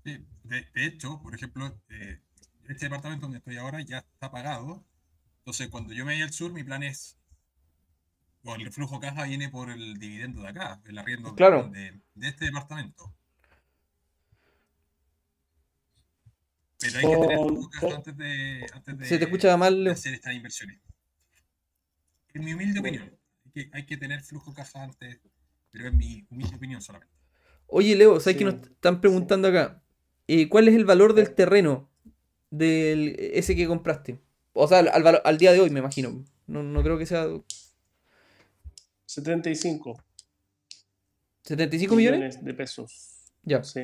De hecho, por ejemplo, eh, este departamento donde estoy ahora ya está pagado. Entonces, cuando yo me vaya al sur, mi plan es. O el flujo caja viene por el dividendo de acá, el arriendo Claro. de, de este departamento. Pero hay que tener Por- flujo caja por- antes de, antes de, Se te escucha mal, de Leo. hacer estas inversiones. En mi humilde opinión, hay que, hay que tener flujo caja antes, pero es mi humilde opinión solamente. Oye, Leo, ¿sabes Sí, que nos están preguntando acá? Eh, ¿cuál es el valor del terreno del ese que compraste? O sea, al, al valo- al día de hoy, me imagino. No, no creo que sea 75 75 millones. millones de pesos. Ya. Sí.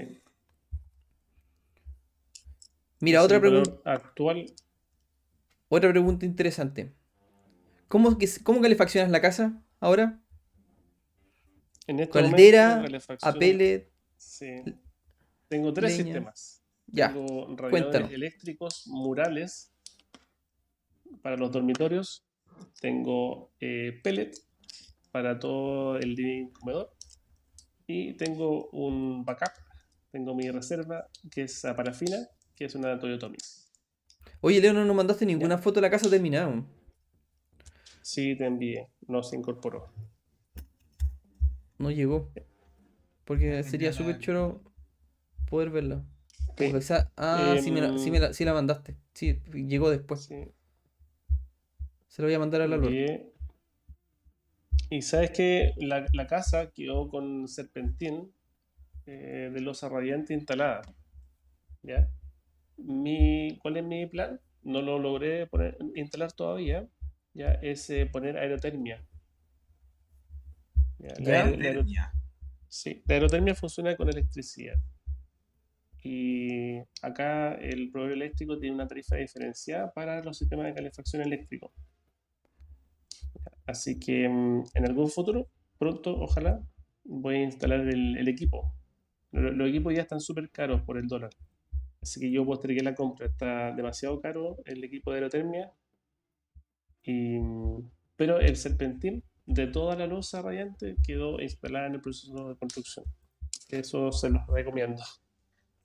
Mira, Es otra pregunta, Actual, otra pregunta interesante. ¿Cómo, que, cómo calefaccionas la casa ahora? en este Caldera, a pellet, Sí. Tengo tres leña. sistemas. Ya, Tengo radiadores cuéntanos. eléctricos murales para los dormitorios. Tengo eh, pellet para todo el living comedor. Y tengo un backup. Tengo mi reserva, que es a parafina, que es una Toyotomi. Oye, Leo, no nos mandaste ninguna foto de la casa terminada. Sí, te envié. No se incorporó. No llegó. Porque sería súper choro poder verla. Ah, sí, me la, sí, me la, sí, la, mandaste. Sí, llegó después. Se lo voy a mandar a la luz. Y sabes que la, la, casa quedó con serpentín eh, de losa radiante instalada. ¿Ya? Mi, ¿Cuál es mi plan? No lo logré poner, instalar todavía. Ya es eh, poner aerotermia. La, aerotermia. Sí, la aerotermia funciona con electricidad. Y acá el proveedor eléctrico tiene una tarifa diferenciada para los sistemas de calefacción eléctrico. Así que mm, en algún futuro, pronto, ojalá, voy a instalar el, equipo. Los, equipos ya están súper caros por el dólar. Así que yo postergué la compra. Está demasiado caro el equipo de aerotermia. Mm, pero el serpentín de toda la losa radiante quedó instalada en el proceso de construcción. Eso se los recomiendo.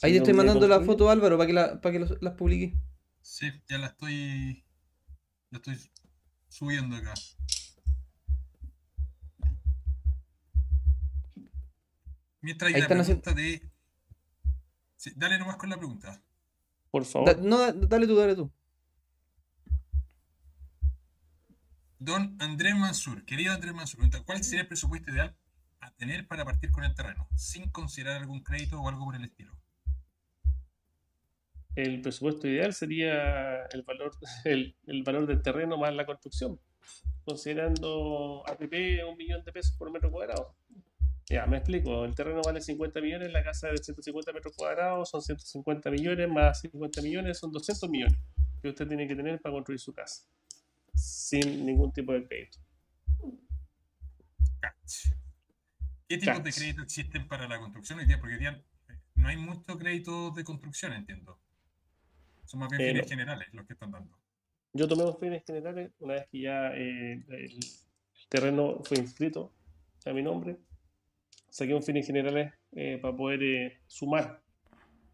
Ahí te estoy mandando la foto, Álvaro, para que, la, para que las publique. Sí, ya la estoy. La estoy subiendo acá. Mientras hay la pregunta de. dale nomás con la pregunta. Por favor. no, dale tú, dale tú. Don Andrés Mansur, querido Andrés Mansur, ¿cuál sería el presupuesto ideal a tener para partir con el terreno, sin considerar algún crédito o algo por el estilo? el presupuesto ideal sería el valor, el, valor del terreno más la construcción, considerando APP un millón de pesos por metro cuadrado. Ya, me explico, el terreno vale 50 millones, la casa de 150 metros cuadrados son 150 millones, más 50 millones son 200 millones que usted tiene que tener para construir su casa, sin ningún tipo de crédito. ¿Qué tipos de crédito existen para la construcción hoy día? Porque no hay mucho crédito de construcción, entiendo. Son más bien fines generales los que están dando. Yo tomé los fines generales una vez que ya eh, el, terreno fue inscrito a mi nombre. Saqué un fines generales eh, para poder eh, sumar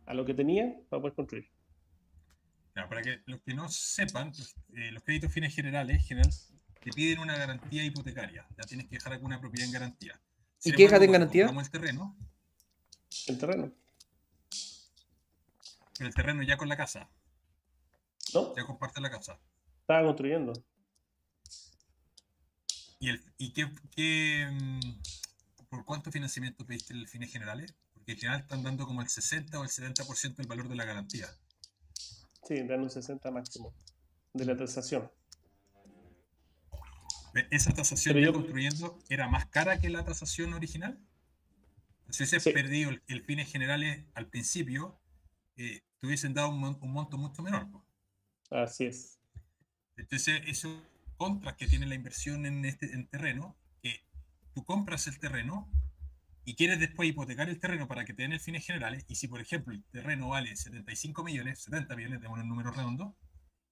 a lo que tenía para poder construir. para que los que no sepan, los, créditos fines generales general, te piden una garantía hipotecaria. Ya tienes que dejar alguna propiedad en garantía. ¿Y qué dejas en garantía? Como el terreno. El terreno. Pero el terreno ya con la casa. ¿No? Ya comparte la casa. Estaba construyendo. ¿Y, el, y qué, mm, por cuánto financiamiento pediste el fines generales? Porque en general están dando como el 60 o el 70% del valor de la garantía. Sí, dan un 60 máximo de la tasación. ¿Esa tasación que yo construyendo era más cara que la tasación original? Si hubiese perdido el, el, fines generales al principio, eh, te hubiesen dado un, un monto mucho menor. Así es. Entonces, esos contras que tiene la inversión en este en terreno, tú compras el terreno y quieres después hipotecar el terreno para que te den el fines generales, y si por ejemplo el terreno vale 75 millones, 70 millones, tenemos un número redondo,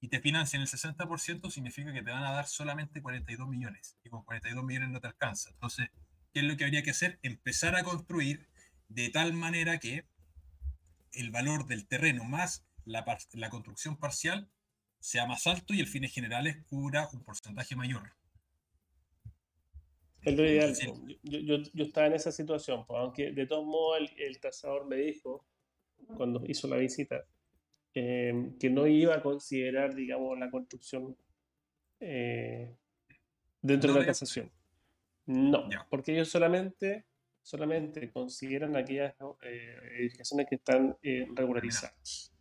y te financian el 60%, significa que te van a dar solamente 42 millones, y con 42 millones no te alcanza. Entonces, ¿qué es lo que habría que hacer? Empezar a construir de tal manera que el valor del terreno más la construcción parcial sea más alto y el fines generales cubra un porcentaje mayor. Es lo ideal. Yo, yo, yo, estaba en esa situación, aunque de todos modos el, el, tasador me dijo, cuando hizo la visita, eh, que no iba a considerar, digamos, la construcción eh, dentro de la tasación. No, porque ellos solamente, solamente consideran aquellas eh, edificaciones que están regularizadas.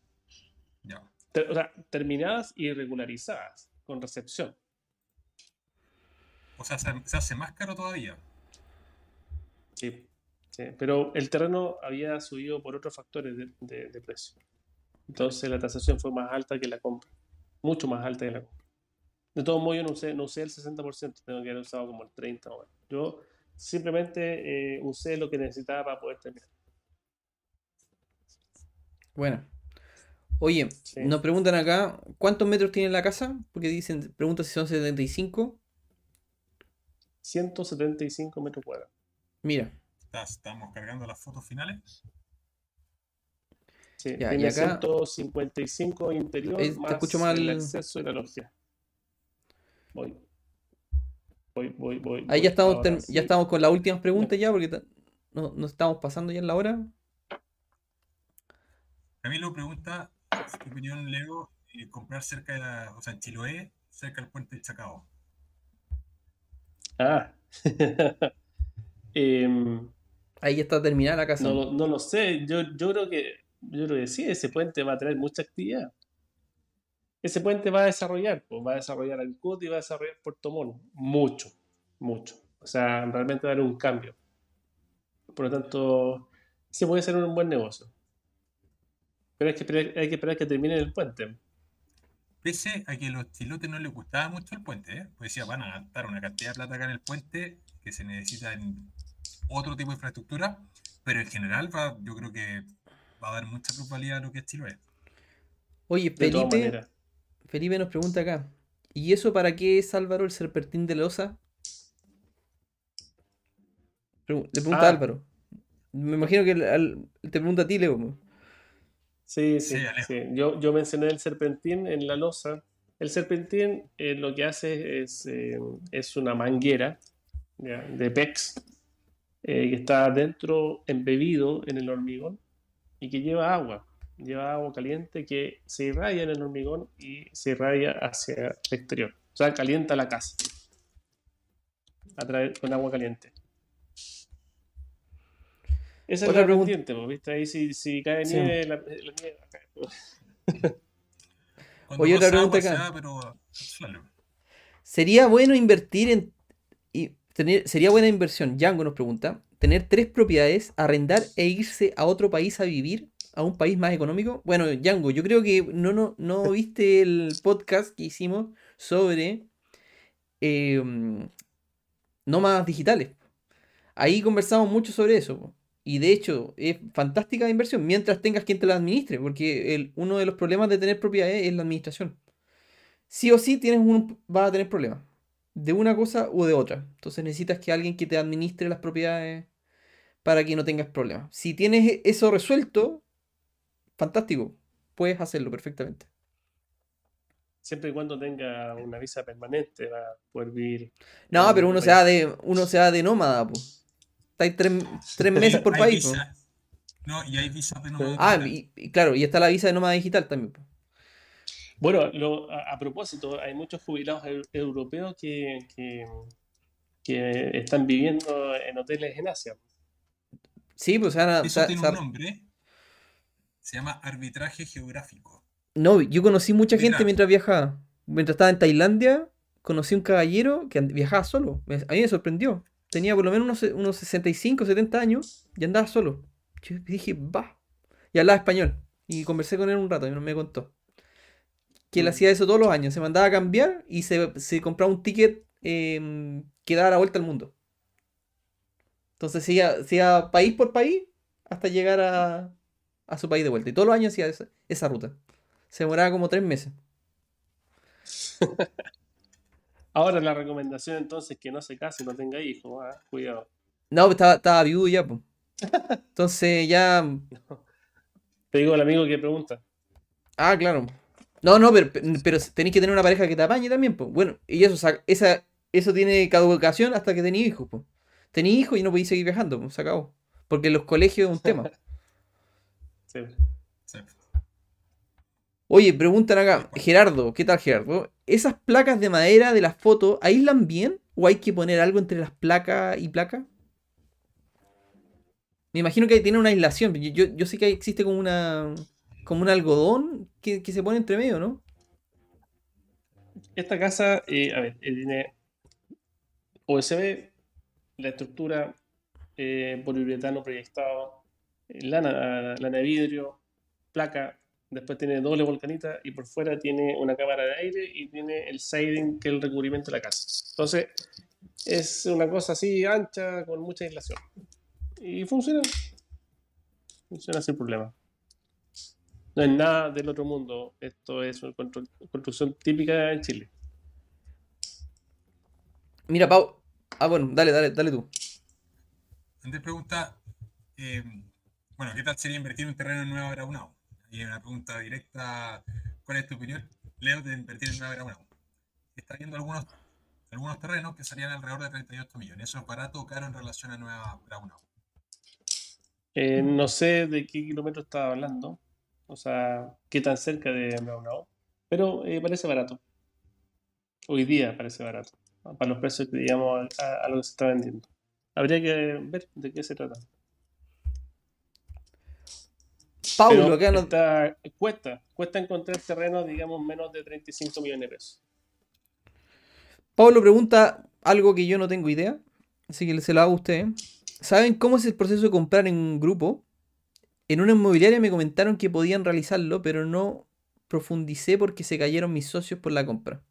Ya o sea, terminadas y regularizadas con recepción. O sea, se, hace más caro todavía. Sí, sí, pero el terreno había subido por otros factores de, precio. Entonces la tasación fue más alta que la compra, mucho más alta que la compra. De todos modos, yo no usé, no usé el 60%, tengo que haber usado como el 30%. Yo simplemente eh, usé lo que necesitaba para poder terminar. Bueno, Oye, nos preguntan acá, ¿cuántos metros tiene la casa? Porque dicen, preguntan si son 75. 175 metros cuadrados. Mira. Estamos cargando las fotos finales. Sí, ya, tiene y acá, 155 interior te escucho mal. el acceso y la logia. Voy. Voy, voy, voy. Ahí voy. ya estamos, Ahora term- sí. ya estamos con las últimas preguntas ya, porque no- nos estamos pasando ya en la hora. Camilo pregunta, su opinión, Leo, eh, comprar cerca de la, o sea, en Chiloé, cerca del puente del Chacao. Ah. Em, Ahí ya está terminada la casa. no, lo- no lo sé. Yo, yo creo que yo creo que sí, ese puente va a tener mucha actividad. Ese puente va a desarrollar, pues, va a desarrollar Ancud y va a desarrollar Puerto Montt. Mucho, mucho. O sea, realmente va a haber un cambio. Por lo tanto, se puede ser un buen negocio. Pero hay que esperar, hay que, esperar que termine el puente. Pese a que a los chilotes no les gustaba mucho el puente, ¿eh? pues decía, van a gastar una cantidad de plata acá en el puente que se necesita en otro tipo de infraestructura, pero en general va, yo creo que va a dar mucha plusvalía a lo que es Chiloé. Oye, Felipe. Felipe nos pregunta acá. ¿Y eso para qué es Álvaro el serpentín de losa? Le pregunta Ah. a Álvaro. Me imagino que te pregunta a ti, Leo. Sí, Sí, sí. Yo, yo mencioné el serpentín en la losa. El serpentín eh, lo que hace es, eh, es una manguera ¿ya? de PEX eh, que está dentro embebido en el hormigón y que lleva agua. Lleva agua caliente que se irradia en el hormigón y se irradia hacia el exterior. O sea, calienta la casa a través con agua caliente. Esa es la pregunta. pendiente, pues, ¿viste? Ahí si, si cae Sí. nieve, la, la nieve. Cuando Oye, otra pregunta acá. pero. ¿Sería bueno invertir en... Y tener, sería buena inversión, Django nos pregunta, tener tres propiedades, arrendar e irse a otro país a vivir, a un país más económico? Bueno, Django, yo creo que no, no, no viste el podcast que hicimos sobre eh, nómadas digitales. Ahí conversamos mucho sobre eso. Y de hecho, es fantástica inversión mientras tengas quien te la administre, porque el- uno de los problemas de tener propiedades es la administración. Sí o sí tienes un, vas a tener problemas, de una cosa u de otra. Entonces necesitas que alguien que te administre las propiedades para que no tengas problemas. Si tienes eso resuelto, fantástico, puedes hacerlo perfectamente. Siempre y cuando tenga una visa permanente va a poder vivir. No, pero uno se de, uno se de nómada, pues. Estáis tres, tres meses por Hay país, visa- No, y hay visas de nómada Ah, digital. y, y claro, y está la visa de nómada digital también. Bueno, lo- a, a propósito, hay muchos jubilados eu- europeos que, que, que están viviendo en hoteles en Asia. Sí, pues se van a- Eso tiene un nombre. Se llama arbitraje geográfico. No, yo conocí mucha gente mientras viajaba. Mientras estaba en Tailandia, conocí un caballero que viajaba solo. A mí me sorprendió. Tenía por lo menos unos, unos 65, 70 años y andaba solo. Yo dije, va. Y hablaba español. Y conversé con él un rato y me contó. Que él Mm. hacía eso todos los años. Se mandaba a cambiar y se, se compraba un ticket eh, que daba la vuelta al mundo. Entonces se iba, se iba país por país hasta llegar a, a su país de vuelta. Y todos los años hacía esa, esa ruta. Se demoraba como tres meses. Ahora la recomendación entonces es que no se case no tenga hijos. ah, Cuidado. No, pues estaba, estaba viudo ya, pues. Entonces ya. Te digo el amigo que pregunta. Ah, claro. No, no, pero, pero tenéis que tener una pareja que te apañe también, pues. Bueno, y eso, sa- esa, eso tiene caducación hasta que tenéis hijos, pues. Tenéis hijos y no podéis seguir viajando, pues, se acabó. Porque los colegios es un tema. Sí. Oye, preguntan acá, Gerardo, ¿qué tal Gerardo? ¿Esas placas de madera de las fotos aíslan bien? ¿O hay que poner algo entre las placas y placas? Me imagino que tiene una aislación. Yo, yo, yo sé que existe como una. como un algodón que, que se pone entre medio, ¿no? Esta casa, eh, a ver, eh, tiene USB, la estructura, eh, poliuretano proyectado, eh, lana, lana de vidrio, placa, después tiene doble volcanita y por fuera tiene una cámara de aire y tiene el siding que es el recubrimiento de la casa. Entonces, es una cosa así ancha con mucha aislación. Y funciona. Funciona sin problema. No es nada del otro mundo. Esto es una constru- construcción típica en Chile. Mira, Pau. Ah, bueno, dale, dale, dale tú. Andrés pregunta, eh, bueno, ¿qué tal sería invertir en un terreno en Nueva Braunau? Y una pregunta directa, ¿cuál es tu opinión, Leo, de invertir en Nueva Braunau? Está viendo algunos algunos terrenos que salían alrededor de 38 millones. ¿Eso es barato o caro en relación a Nueva Braunau? Eh, no sé de qué kilómetro estaba hablando, o sea, qué tan cerca de Braunau, pero eh, parece barato. Hoy día parece barato, para los precios que digamos a lo que se está vendiendo. Habría que ver de qué se trata. Paulo, acá no- está- cuesta, cuesta encontrar terrenos, digamos, menos de 35 millones de pesos. Pablo pregunta algo que yo no tengo idea, así que se lo hago a usted. ¿Saben cómo es el proceso de comprar en un grupo? En una inmobiliaria me comentaron que podían realizarlo, pero no profundicé porque se cayeron mis socios por la compra.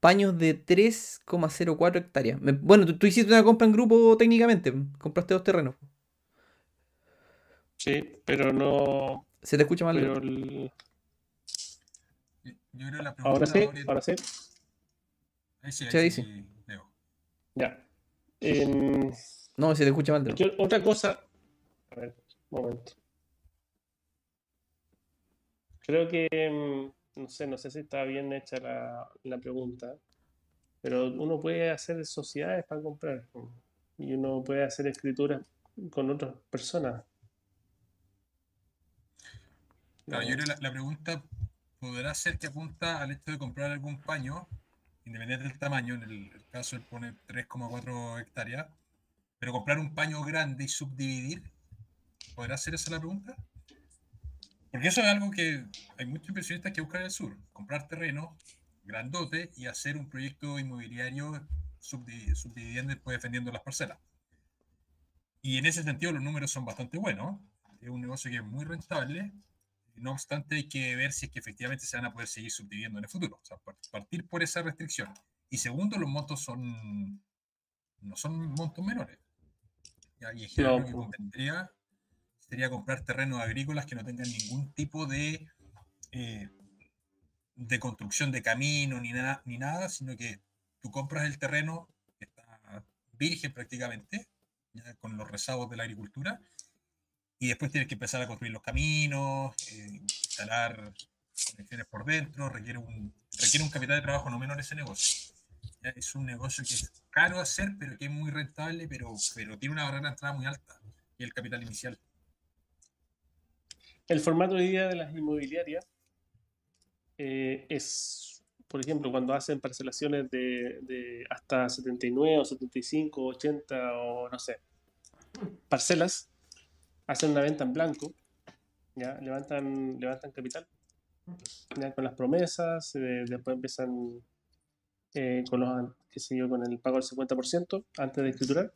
Paños de 3,04 hectáreas. Me- bueno, tú, tú hiciste una compra en grupo técnicamente, compraste dos terrenos. Sí, pero no. Se te escucha mal. Pero el- Yo yo creo que la pregunta ahora sí, ahora sí. Ahí sí, ahí Sí, ahí sí, sí. Leo. Ya. No, se te escucha mal. ¿qué otra cosa. A ver, un momento. Creo que. em, No sé, no sé si está bien hecha la, la pregunta. Pero uno puede hacer sociedades para comprar. Y uno puede hacer escrituras con otras personas. Claro, yo creo que la, la pregunta podrá ser que apunta al hecho de comprar algún paño, independiente del tamaño, en el, el caso él pone 3,4 hectáreas, pero comprar un paño grande y subdividir, ¿podrá ser esa la pregunta? Porque eso es algo que hay muchos inversionistas que buscan en el sur, comprar terreno grandote y hacer un proyecto inmobiliario subdi- subdividiendo y después defendiendo las parcelas. Y en ese sentido los números son bastante buenos. Es un negocio que es muy rentable. No obstante, hay que ver si es que efectivamente se van a poder seguir subdividiendo en el futuro. O sea, par- partir por esa restricción. Y segundo, los montos son no son montos menores. Y en general No, lo que convendría sería comprar terrenos agrícolas que no tengan ningún tipo de, eh, de construcción de camino ni, nada ni nada, sino que tú compras el terreno que está virgen prácticamente, ya con los rezagos de la agricultura, y después tienes que empezar a construir los caminos, eh, instalar conexiones por dentro, requiere un, requiere un capital de trabajo no menor ese negocio. Es un negocio que es caro hacer, pero que es muy rentable, pero, pero tiene una barrera de entrada muy alta, y el capital inicial. El formato hoy día de las inmobiliarias eh, es, por ejemplo, cuando hacen parcelaciones de, de hasta 79 o 75, 80 o no sé, parcelas, hacen una venta en blanco, ¿ya? Levantan, levantan capital ¿ya? con las promesas, eh, después empiezan eh, con los, qué sé yo, con el pago del 50% antes de escriturar,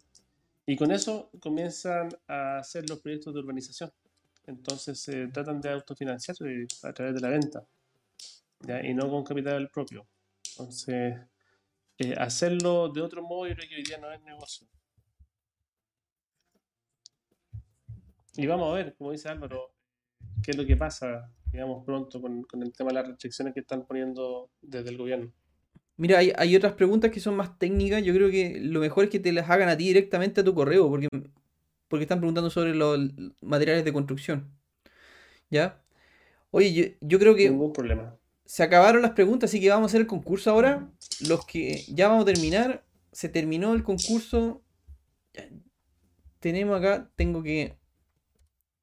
y con eso comienzan a hacer los proyectos de urbanización. Entonces se tratan de autofinanciarse a través de la venta ¿ya? y no con capital propio. Entonces, eh, hacerlo de otro modo yo creo que hoy día no es negocio. Y vamos a ver, como dice Álvaro, qué es lo que pasa, digamos, pronto con, con el tema de las restricciones que están poniendo desde el gobierno. Mira, hay, hay otras preguntas que son más técnicas. Yo creo que lo mejor es que te las hagan a ti directamente a tu correo, porque, porque están preguntando sobre los materiales de construcción. ¿Ya? Oye, yo, yo creo que Ningún problema. se acabaron las preguntas, así que vamos a hacer el concurso ahora. Los que ya vamos a terminar. Se terminó el concurso. Tenemos acá, tengo que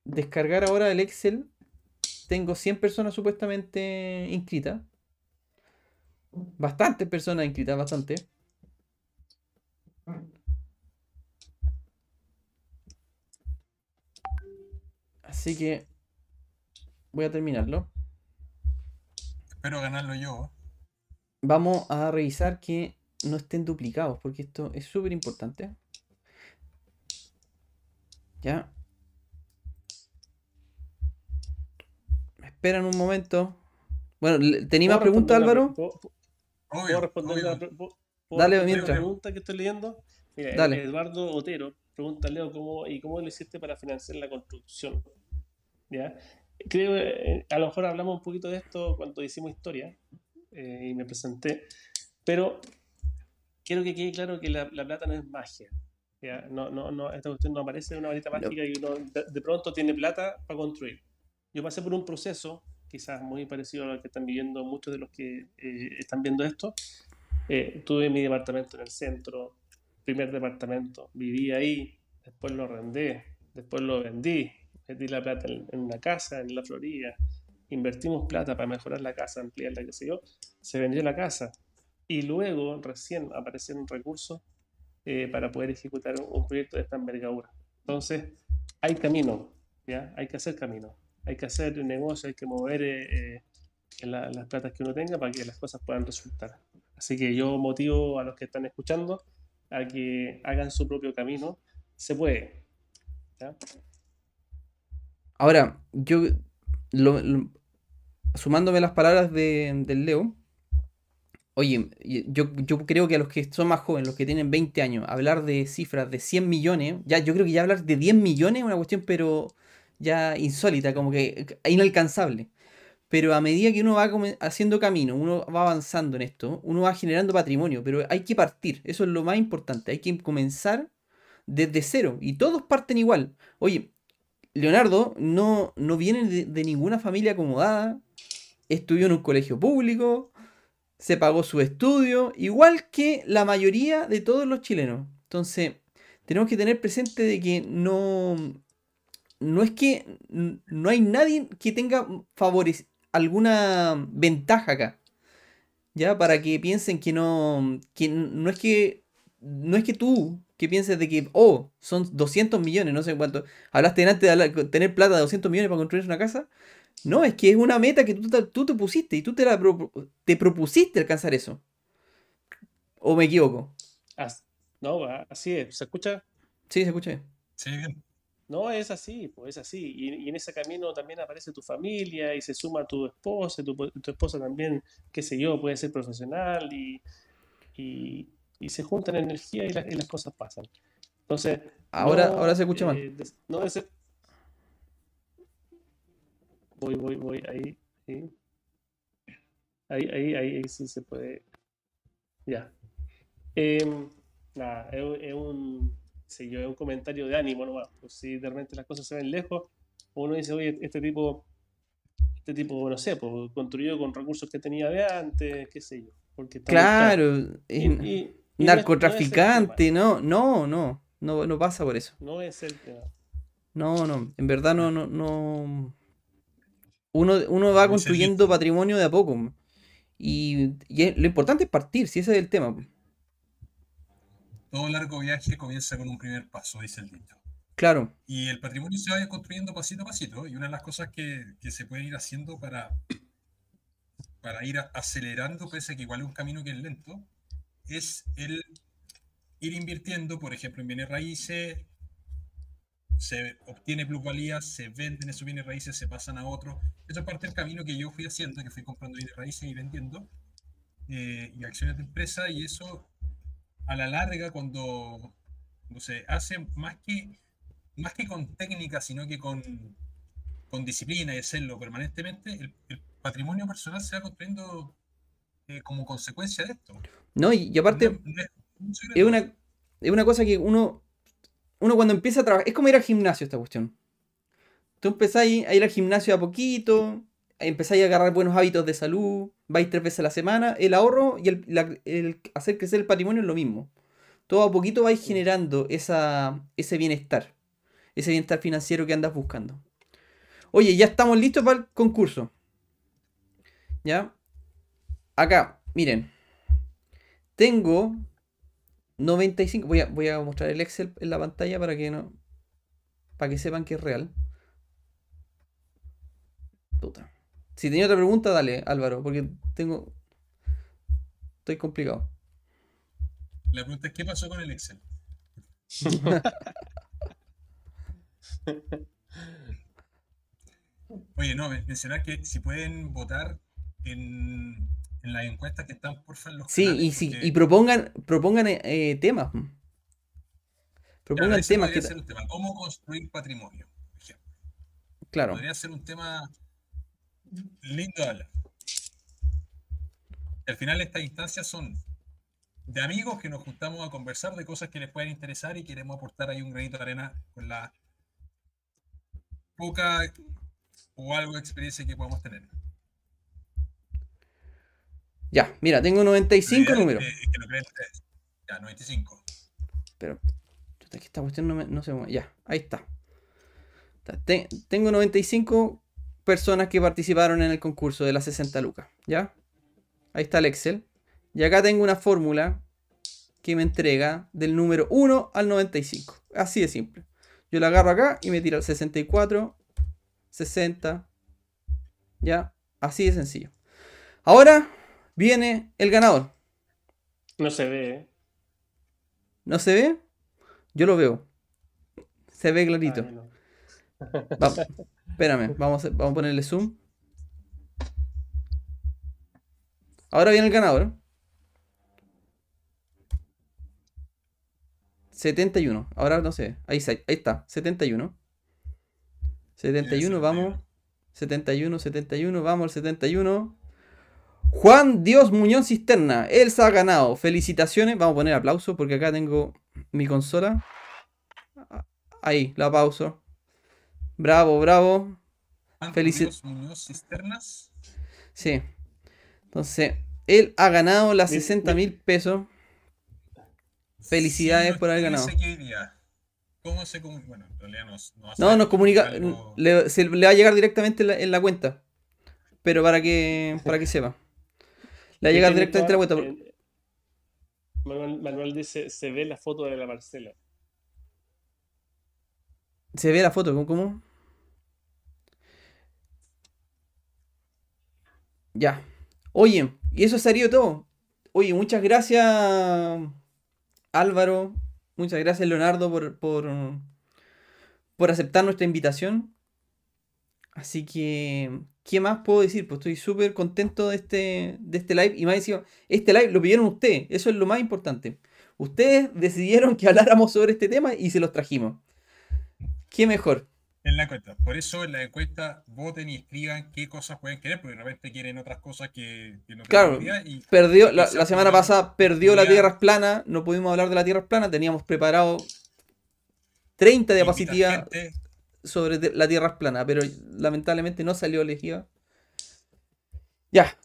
descargar ahora el Excel. Tengo 100 personas supuestamente inscritas. Bastantes personas inscritas, bastante. Así que voy a terminarlo. Espero ganarlo yo. Vamos a revisar que no estén duplicados, porque esto es súper importante. Ya. Esperan un momento. Bueno, ¿tenía más ¿Puedo preguntas, Álvaro? ¿Puedo, puedo responder obvio. la, puedo- Dale, la mientras. pregunta que estoy leyendo? Mira, Dale. Eduardo Otero pregunta, Leo, ¿cómo, ¿y cómo lo hiciste para financiar la construcción? ¿Ya? Creo, eh, a lo mejor hablamos un poquito de esto cuando hicimos historia eh, y me presenté, pero quiero que quede claro que la, la plata no es magia. ¿ya? No, no, no, esta cuestión no aparece en una varita mágica y uno de, de pronto tiene plata para construir. Yo pasé por un proceso, quizás muy parecido a lo que están viviendo muchos de los que eh, están viendo esto, Eh, tuve mi departamento en el centro, primer departamento, viví ahí, después lo arrendé, después lo vendí, metí la plata en, una casa en la Florida, invertimos plata para mejorar la casa, ampliarla, qué sé yo, se vendió la casa y luego recién aparecieron recursos eh, para poder ejecutar un, proyecto de esta envergadura. Entonces, hay camino, ¿ya? Hay que hacer camino, hay que hacer negocio, hay que mover eh, eh, las platas que uno tenga para que las cosas puedan resultar. Así que yo motivo a los que están escuchando a que hagan su propio camino. Se puede. Ahora, yo, sumándome las palabras de, del Leo, oye, yo, yo creo que a los que son más jóvenes, los que tienen 20 años, hablar de cifras de 100 millones, ya yo creo que ya hablar de 10 millones es una cuestión, pero ya insólita, como que inalcanzable. Pero a medida que uno va haciendo camino, uno va avanzando en esto, uno va generando patrimonio, pero hay que partir, eso es lo más importante, hay que comenzar desde cero y todos parten igual. Oye, Leonardo no, no viene de, ninguna familia acomodada, estudió en un colegio público, se pagó su estudio, igual que la mayoría de todos los chilenos. Entonces, tenemos que tener presente de que no, no es que no hay nadie que tenga favores, alguna ventaja acá. Ya, para que piensen que no, que no es que, no es que tú, que pienses de que, oh, son 200 millones, no sé cuánto. Hablaste antes de tener plata de 200 millones para construir una casa. No, es que es una meta que tú, tú te pusiste y tú te, la te propusiste alcanzar eso. ¿O me equivoco? no, así es. ¿Se escucha? Sí, se escucha. Sí, bien. No, es así, pues es así. Y, en ese camino también aparece tu familia y se suma tu esposa, tu, tu esposa también, qué sé yo, puede ser profesional y, y, se juntan energía y, y, las cosas pasan. Entonces... Ahora, ahora se escucha mal. Eh, no es... Voy, voy, voy, ahí. Ahí, ahí, ahí, sí se puede. Ya. Em, nada, es un si yo un comentario de ánimo nomás, pues si de repente las cosas se ven lejos, uno dice, oye, este tipo, este tipo, no sé, pues construyó con recursos que tenía de antes, qué sé yo. Porque claro, narcotraficante, no, no, no, no, no pasa por eso. No es el tema. No, no, en verdad no, no, no. Uno, uno va construyendo patrimonio de a poco. Y, y, lo importante es partir, si ese es el tema. Todo largo viaje comienza con un primer paso, dice el dicho. Claro. Y el patrimonio se va construyendo pasito a pasito. Y una de las cosas que, se pueden ir haciendo para, para ir acelerando, pese a que igual es un camino que es lento, es el ir invirtiendo, por ejemplo, en bienes raíces, se obtiene plusvalía, se venden esos bienes raíces, se pasan a otros. Eso es parte del camino que yo fui haciendo, que fui comprando bienes raíces y vendiendo, eh, y acciones de empresa, y eso a la larga, cuando, se hace más que, más que con técnica, sino que con, con disciplina y hacerlo permanentemente, el, patrimonio personal se va construyendo eh, como consecuencia de esto. No, y, aparte, es, una, es una cosa que uno, uno cuando empieza a trabajar, es como ir al gimnasio esta cuestión. Tú empezáis a ir al gimnasio a poquito, empezáis a agarrar buenos hábitos de salud, vais tres veces a la semana, el ahorro y el, hacer crecer el patrimonio es lo mismo. Todo a poquito vais generando esa, ese bienestar, ese bienestar financiero que andas buscando. Oye, ya estamos listos para el concurso. ¿Ya? Acá, miren. Tengo 95. Voy a, voy a mostrar el Excel en la pantalla para que no. Para que sepan que es real. Puta. Si tenía otra pregunta, dale, Álvaro, porque tengo. Estoy complicado. La pregunta es: ¿qué pasó con el Excel? Oye, no, mencionar que si pueden votar en, en las encuestas que están por favor Sí, y, si, y propongan, propongan eh, temas. Propongan temas. Que... Ser un tema. ¿Cómo construir patrimonio? Claro. Podría ser un tema lindo hablar. Al final estas instancias son de amigos que nos juntamos a conversar de cosas que les pueden interesar y queremos aportar ahí un granito de arena con la poca o algo de experiencia que podamos tener. Ya, mira, tengo 95 La idea números. es que- lo creen ustedes. Ya, 95. Pero, esta cuestión no, me- no se mueve. Ya, ahí está. Tengo 95 personas que participaron en el concurso de las 60 lucas. ¿Ya? Ahí está el Excel. Y acá tengo una fórmula que me entrega del número 1 al 95. Así de simple. Yo la agarro acá y me tira el 64, 60. ¿Ya? Así de sencillo. Ahora viene el ganador. No se ve, ¿eh? ¿No se ve? Yo lo veo. Se ve clarito. Ah, no. Vamos, espérame, vamos a, vamos a ponerle zoom. Ahora viene el ganador. 71. Ahora no sé. Ahí, está, ahí está. 71. 71, vamos. 71, 71, vamos al 71. Juan Dios Muñoz Cisterna. Elsa ha ganado. Felicitaciones. Vamos a poner aplauso porque acá tengo mi consola. Ahí, la pauso. Bravo, bravo. Juan Felici- Dios Muñoz Cisternas. Sí. Entonces, él ha ganado las Bien, 60 mil pesos. Felicidades Sí, por haber no ganado. sé qué diría. ¿Cómo se comunica? Bueno, en realidad no, no va a No, nos comunica. algo- Le, se- le va a llegar directamente en la, en la cuenta. Pero para que, para que sepa. Le va a llegar directamente a la cuenta. eh, Manuel, Manuel dice, se ve la foto de la parcela. Se ve la foto, ¿cómo? Ya. Oye, y eso sería todo. Oye, muchas gracias Álvaro. Muchas gracias Leonardo por, por, por aceptar nuestra invitación. Así que, ¿qué más puedo decir? Pues estoy súper contento de este, de este live. Y más encima, este live lo pidieron ustedes. Eso es lo más importante. Ustedes decidieron que habláramos sobre este tema y se los trajimos. ¿Qué mejor? En la encuesta. Por eso en la encuesta voten y escriban qué cosas pueden querer, porque de repente quieren otras cosas que, que no Claro, tienen idea y Perdió, la, la semana pasada perdió la Tierra plana, no pudimos hablar de la Tierra plana, teníamos preparado 30 invitar diapositivas sobre la Tierra plana, pero lamentablemente no salió elegida. Ya.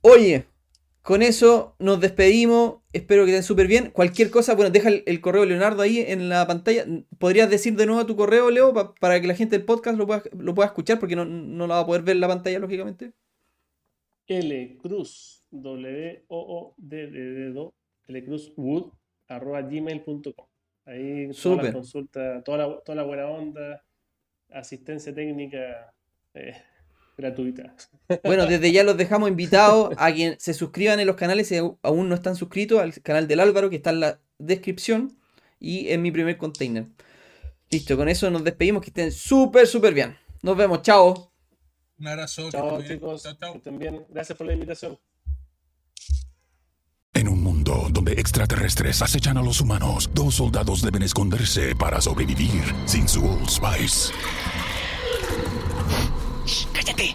Oye, con eso nos despedimos. Espero que estén súper bien. Cualquier cosa, bueno, deja el, el correo Leonardo ahí en la pantalla. ¿Podrías decir de nuevo tu correo, Leo, pa- para que la gente del podcast lo pueda, lo pueda escuchar? Porque no, no la va a poder ver en la pantalla, lógicamente. L Cruz, W O O D D dedo, L Cruz Wood, arroba gmail.com. Ahí toda la consulta, toda la, toda la buena onda, asistencia técnica eh, gratuita. Bueno, desde ya los dejamos invitados a que se suscriban en los canales si aún no están suscritos al canal del Álvaro que está en la descripción y en mi primer container. Listo, con eso nos despedimos, que estén súper, súper bien. Nos vemos, chao. Un abrazo. que Chao bien. chicos, Chao, chao. que estén bien. Gracias por la invitación. En un mundo donde extraterrestres acechan a los humanos, dos soldados deben esconderse para sobrevivir sin su Old Spice. ¡Cállate!